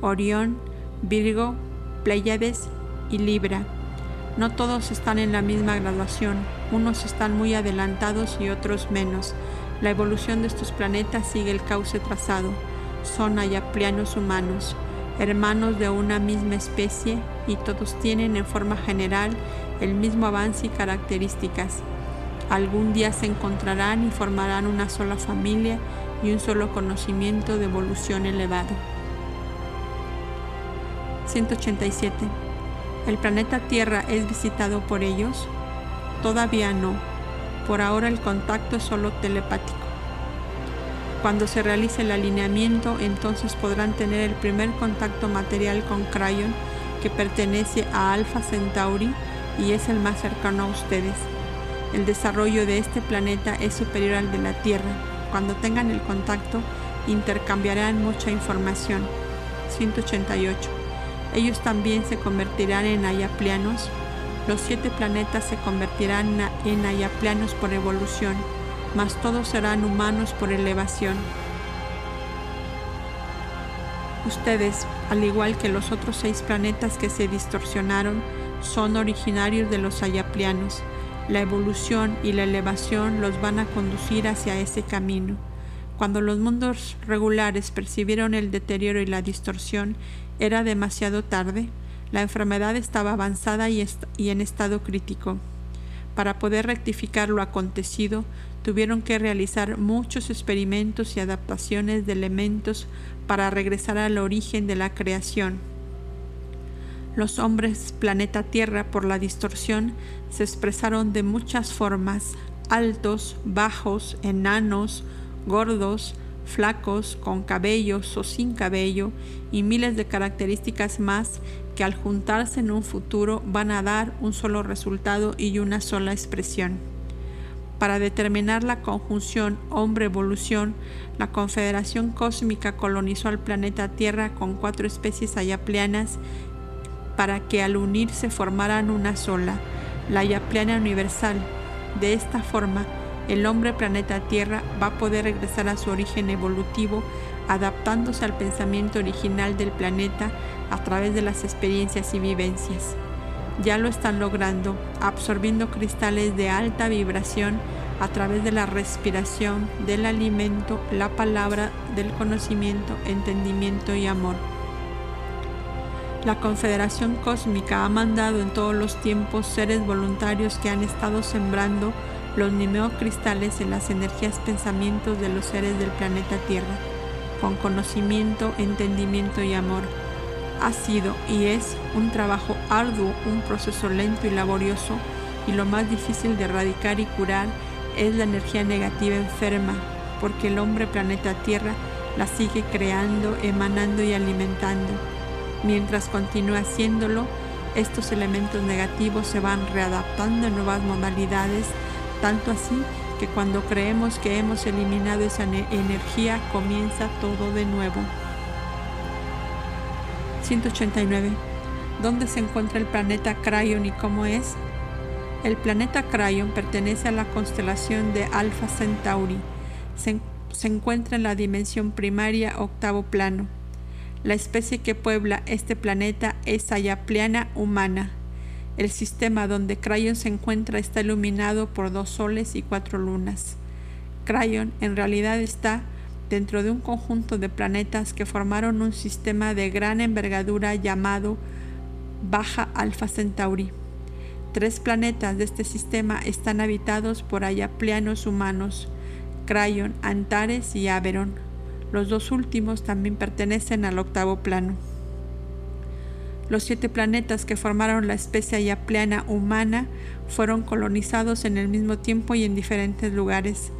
Orión, Virgo, Pleiades y Libra. No todos están en la misma graduación, unos están muy adelantados y otros menos. La evolución de estos planetas sigue el cauce trazado. Son ayaplianos humanos, hermanos de una misma especie y todos tienen en forma general el mismo avance y características Algún día se encontrarán y formarán una sola familia y un solo conocimiento de evolución elevado. 187. ¿El planeta Tierra es visitado por ellos? Todavía no. Por ahora el contacto es solo telepático. Cuando se realice el alineamiento, entonces podrán tener el primer contacto material con Crayon, que pertenece a Alpha Centauri y es el más cercano a ustedes. El desarrollo de este planeta es superior al de la Tierra. Cuando tengan el contacto, intercambiarán mucha información. 188. Ellos también se convertirán en ayaplianos. Los siete planetas se convertirán en ayaplianos por evolución, mas todos serán humanos por elevación. Ustedes, al igual que los otros seis planetas que se distorsionaron, son originarios de los ayaplianos. La evolución y la elevación los van a conducir hacia ese camino. Cuando los mundos regulares percibieron el deterioro y la distorsión, era demasiado tarde. La enfermedad estaba avanzada y, en estado crítico. Para poder rectificar lo acontecido, tuvieron que realizar muchos experimentos y adaptaciones de elementos para regresar al origen de la creación. Los hombres planeta Tierra por la distorsión se expresaron de muchas formas, altos, bajos, enanos, gordos, flacos, con cabellos o sin cabello y miles de características más que al juntarse en un futuro van a dar un solo resultado y una sola expresión. Para determinar la conjunción hombre-evolución, la Confederación Cósmica colonizó al planeta Tierra con cuatro especies ayapleanas para que al unirse formaran una sola, la ayapliana universal. De esta forma, el hombre planeta Tierra va a poder regresar a su origen evolutivo adaptándose al pensamiento original del planeta a través de las experiencias y vivencias. Ya lo están logrando, absorbiendo cristales de alta vibración a través de la respiración, del alimento, la palabra, del conocimiento, entendimiento y amor. La Confederación Cósmica ha mandado en todos los tiempos seres voluntarios que han estado sembrando los cristales en las energías pensamientos de los seres del planeta Tierra, con conocimiento, entendimiento y amor. Ha sido y es un trabajo arduo, un proceso lento y laborioso, y lo más difícil de erradicar y curar es la energía negativa enferma, porque el hombre planeta Tierra la sigue creando, emanando y alimentando. Mientras continúa haciéndolo, estos elementos negativos se van readaptando en nuevas modalidades tanto así que cuando creemos que hemos eliminado esa energía comienza todo de nuevo. 189. ¿Dónde se encuentra el planeta Cryon y cómo es? El planeta Cryon pertenece a la constelación de Alpha Centauri. Se, encuentra en la dimensión primaria octavo plano. La especie que puebla este planeta es Ayapliana humana el sistema donde Crayon se encuentra está iluminado por dos soles y cuatro lunas. Crayon en realidad está dentro de un conjunto de planetas que formaron un sistema de gran envergadura llamado Baja Alpha Centauri. Tres planetas de este sistema están habitados por ayaplianos humanos, Crayon, Antares y Aberon. Los dos últimos también pertenecen al octavo plano. Los siete planetas que formaron la especie ayapliana humana fueron colonizados en el mismo tiempo y en diferentes lugares.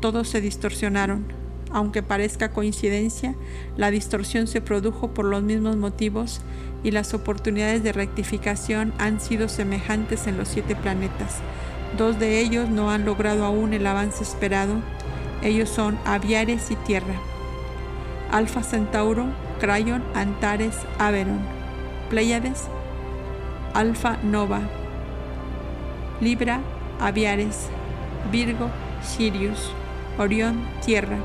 Todos se distorsionaron. Aunque parezca coincidencia, la distorsión se produjo por los mismos motivos y las oportunidades de rectificación han sido semejantes en los siete planetas. Dos de ellos no han logrado aún el avance esperado. Ellos son Aviares y Tierra. Alfa Centauro, Crayon, Antares, Averon. Pleiades, Alfa Nova, Libra, Aviares, Virgo, Sirius, Orión, Tierra.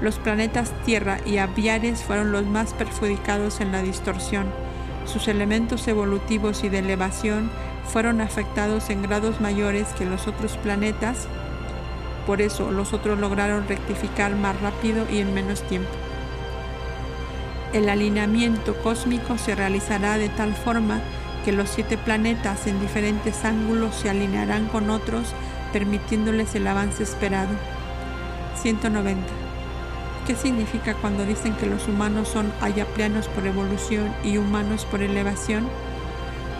Los planetas Tierra y Aviares fueron los más perjudicados en la distorsión. Sus elementos evolutivos y de elevación fueron afectados en grados mayores que los otros planetas, por eso los otros lograron rectificar más rápido y en menos tiempo. El alineamiento cósmico se realizará de tal forma que los siete planetas en diferentes ángulos se alinearán con otros, permitiéndoles el avance esperado. 190. ¿Qué significa cuando dicen que los humanos son ayaplianos por evolución y humanos por elevación?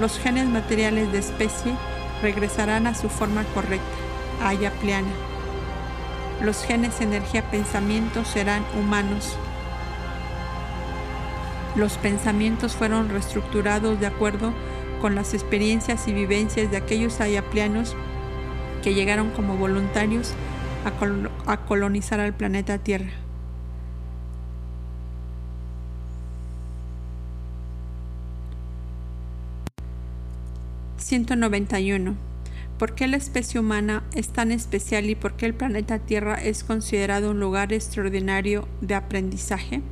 Los genes materiales de especie regresarán a su forma correcta, ayapliana. Los genes energía-pensamiento serán humanos. Los pensamientos fueron reestructurados de acuerdo con las experiencias y vivencias de aquellos ayaplianos que llegaron como voluntarios a, colonizar al planeta Tierra. 191. ¿Por qué la especie humana es tan especial y por qué el planeta Tierra es considerado un lugar extraordinario de aprendizaje?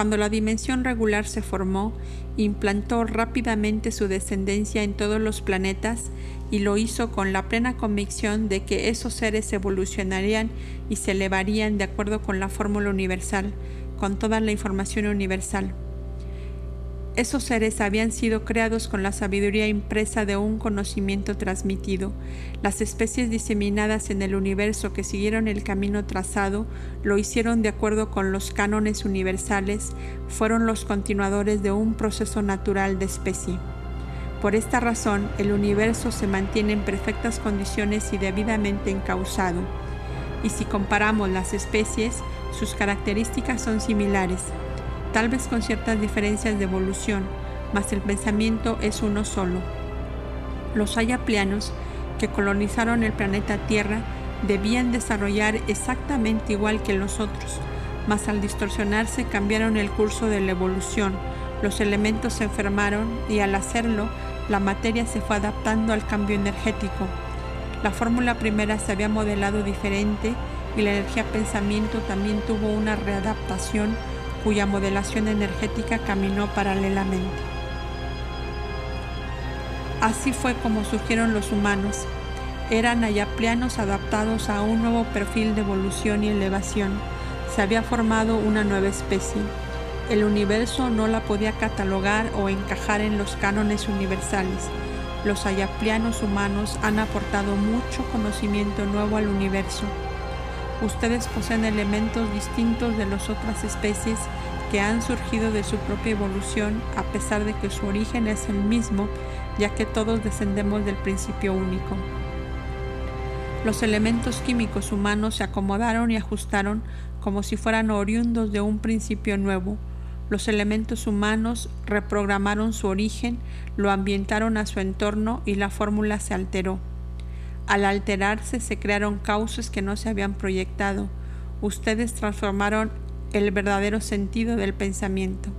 Cuando la dimensión regular se formó, implantó rápidamente su descendencia en todos los planetas y lo hizo con la plena convicción de que esos seres evolucionarían y se elevarían de acuerdo con la fórmula universal, con toda la información universal. Esos seres habían sido creados con la sabiduría impresa de un conocimiento transmitido. Las especies diseminadas en el universo que siguieron el camino trazado lo hicieron de acuerdo con los cánones universales, fueron los continuadores de un proceso natural de especie. Por esta razón, el universo se mantiene en perfectas condiciones y debidamente encausado. Y si comparamos las especies, sus características son similares tal vez con ciertas diferencias de evolución, mas el pensamiento es uno solo. Los ayaplianos que colonizaron el planeta Tierra debían desarrollar exactamente igual que los otros, mas al distorsionarse cambiaron el curso de la evolución, los elementos se enfermaron y al hacerlo la materia se fue adaptando al cambio energético. La fórmula primera se había modelado diferente y la energía pensamiento también tuvo una readaptación cuya modelación energética caminó paralelamente. Así fue como surgieron los humanos. Eran ayaplianos adaptados a un nuevo perfil de evolución y elevación. Se había formado una nueva especie. El universo no la podía catalogar o encajar en los cánones universales. Los ayaplianos humanos han aportado mucho conocimiento nuevo al universo ustedes poseen elementos distintos de las otras especies que han surgido de su propia evolución a pesar de que su origen es el mismo, ya que todos descendemos del principio único. Los elementos químicos humanos se acomodaron y ajustaron como si fueran oriundos de un principio nuevo. Los elementos humanos reprogramaron su origen, lo ambientaron a su entorno y la fórmula se alteró. Al alterarse se crearon causas que no se habían proyectado. Ustedes transformaron el verdadero sentido del pensamiento.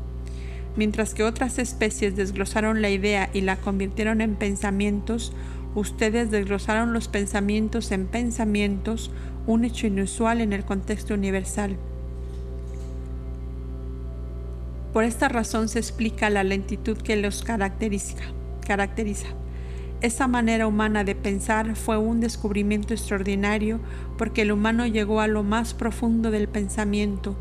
Mientras que otras especies desglosaron la idea y la convirtieron en pensamientos, ustedes desglosaron los pensamientos en pensamientos, un hecho inusual en el contexto universal. Por esta razón se explica la lentitud que los caracteriza. Esa manera humana de pensar fue un descubrimiento extraordinario porque el humano llegó a lo más profundo del pensamiento,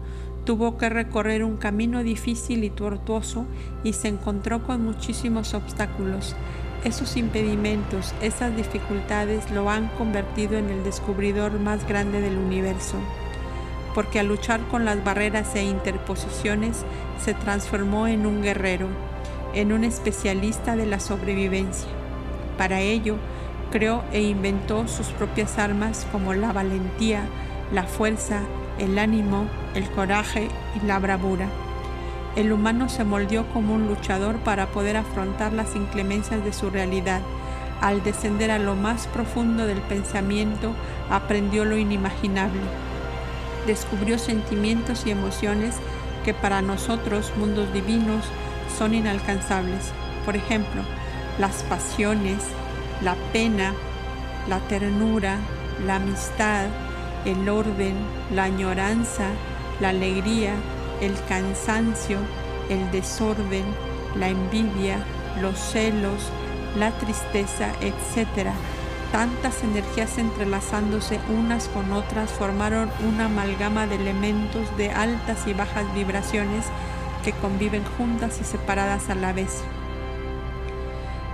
tuvo que recorrer un camino difícil y tortuoso y se encontró con muchísimos obstáculos. Esos impedimentos, esas dificultades lo han convertido en el descubridor más grande del universo, porque al luchar con las barreras e interposiciones se transformó en un guerrero, en un especialista de la sobrevivencia. Para ello, creó e inventó sus propias armas como la valentía, la fuerza, el ánimo, el coraje y la bravura. El humano se moldeó como un luchador para poder afrontar las inclemencias de su realidad. Al descender a lo más profundo del pensamiento, aprendió lo inimaginable. Descubrió sentimientos y emociones que para nosotros, mundos divinos, son inalcanzables. Por ejemplo, las pasiones, la pena, la ternura, la amistad, el orden, la añoranza, la alegría, el cansancio, el desorden, la envidia, los celos, la tristeza, etc. Tantas energías entrelazándose unas con otras formaron una amalgama de elementos de altas y bajas vibraciones que conviven juntas y separadas a la vez.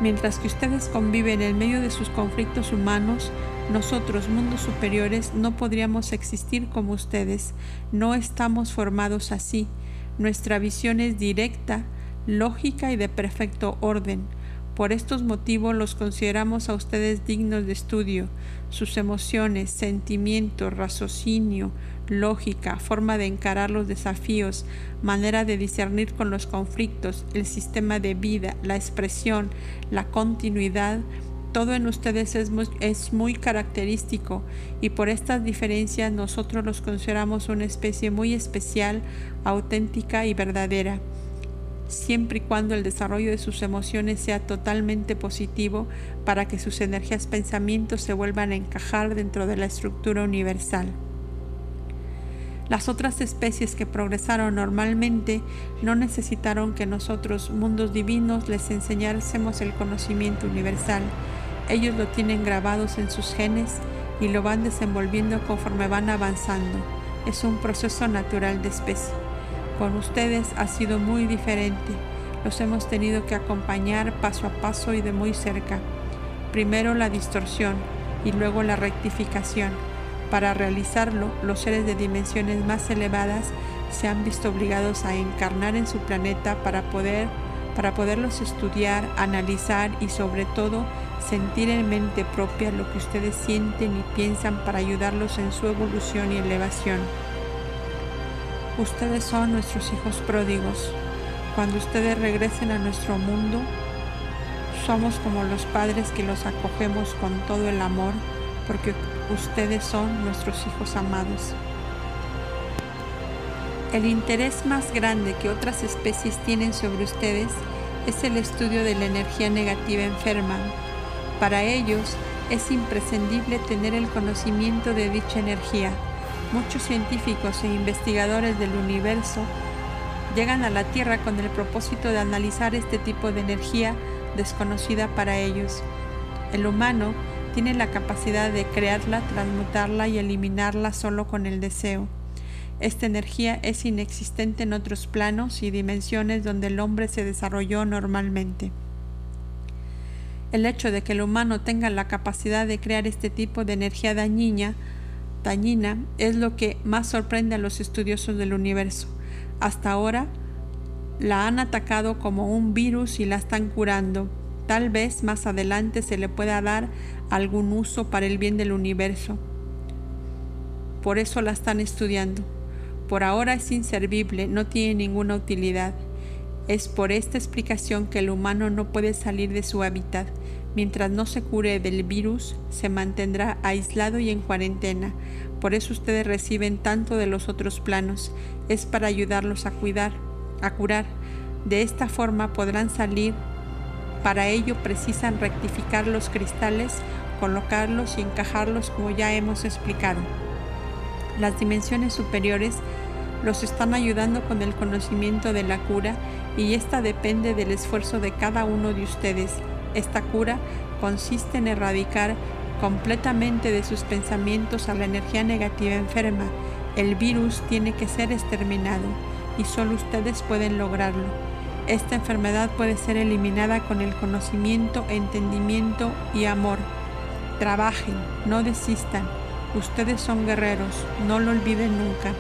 Mientras que ustedes conviven en medio de sus conflictos humanos, nosotros, mundos superiores, no podríamos existir como ustedes. No estamos formados así. Nuestra visión es directa, lógica y de perfecto orden. Por estos motivos los consideramos a ustedes dignos de estudio. Sus emociones, sentimientos, raciocinio, lógica, forma de encarar los desafíos, manera de discernir con los conflictos, el sistema de vida, la expresión, la continuidad, todo en ustedes es muy, característico y por estas diferencias nosotros los consideramos una especie muy especial, auténtica y verdadera siempre y cuando el desarrollo de sus emociones sea totalmente positivo para que sus energías pensamientos se vuelvan a encajar dentro de la estructura universal. Las otras especies que progresaron normalmente no necesitaron que nosotros, mundos divinos, les enseñásemos el conocimiento universal. Ellos lo tienen grabados en sus genes y lo van desenvolviendo conforme van avanzando. Es un proceso natural de especie. Con ustedes ha sido muy diferente. Los hemos tenido que acompañar paso a paso y de muy cerca. Primero la distorsión y luego la rectificación. Para realizarlo, los seres de dimensiones más elevadas se han visto obligados a encarnar en su planeta para poder para poderlos estudiar, analizar y sobre todo sentir en mente propia lo que ustedes sienten y piensan para ayudarlos en su evolución y elevación. Ustedes son nuestros hijos pródigos. Cuando ustedes regresen a nuestro mundo, somos como los padres que los acogemos con todo el amor, porque ustedes son nuestros hijos amados. El interés más grande que otras especies tienen sobre ustedes es el estudio de la energía negativa enferma. Para ellos es imprescindible tener el conocimiento de dicha energía Muchos científicos e investigadores del universo llegan a la Tierra con el propósito de analizar este tipo de energía desconocida para ellos. El humano tiene la capacidad de crearla, transmutarla y eliminarla solo con el deseo. Esta energía es inexistente en otros planos y dimensiones donde el hombre se desarrolló normalmente. El hecho de que el humano tenga la capacidad de crear este tipo de energía dañina dañina es lo que más sorprende a los estudiosos del universo. Hasta ahora la han atacado como un virus y la están curando. Tal vez más adelante se le pueda dar algún uso para el bien del universo. Por eso la están estudiando. Por ahora es inservible, no tiene ninguna utilidad. Es por esta explicación que el humano no puede salir de su hábitat Mientras no se cure del virus, se mantendrá aislado y en cuarentena. Por eso ustedes reciben tanto de los otros planos. Es para ayudarlos a cuidar, a curar. De esta forma podrán salir. Para ello precisan rectificar los cristales, colocarlos y encajarlos como ya hemos explicado. Las dimensiones superiores los están ayudando con el conocimiento de la cura y esta depende del esfuerzo de cada uno de ustedes. Esta cura consiste en erradicar completamente de sus pensamientos a la energía negativa enferma. El virus tiene que ser exterminado y solo ustedes pueden lograrlo. Esta enfermedad puede ser eliminada con el conocimiento, entendimiento y amor. Trabajen, no desistan. Ustedes son guerreros, no lo olviden nunca.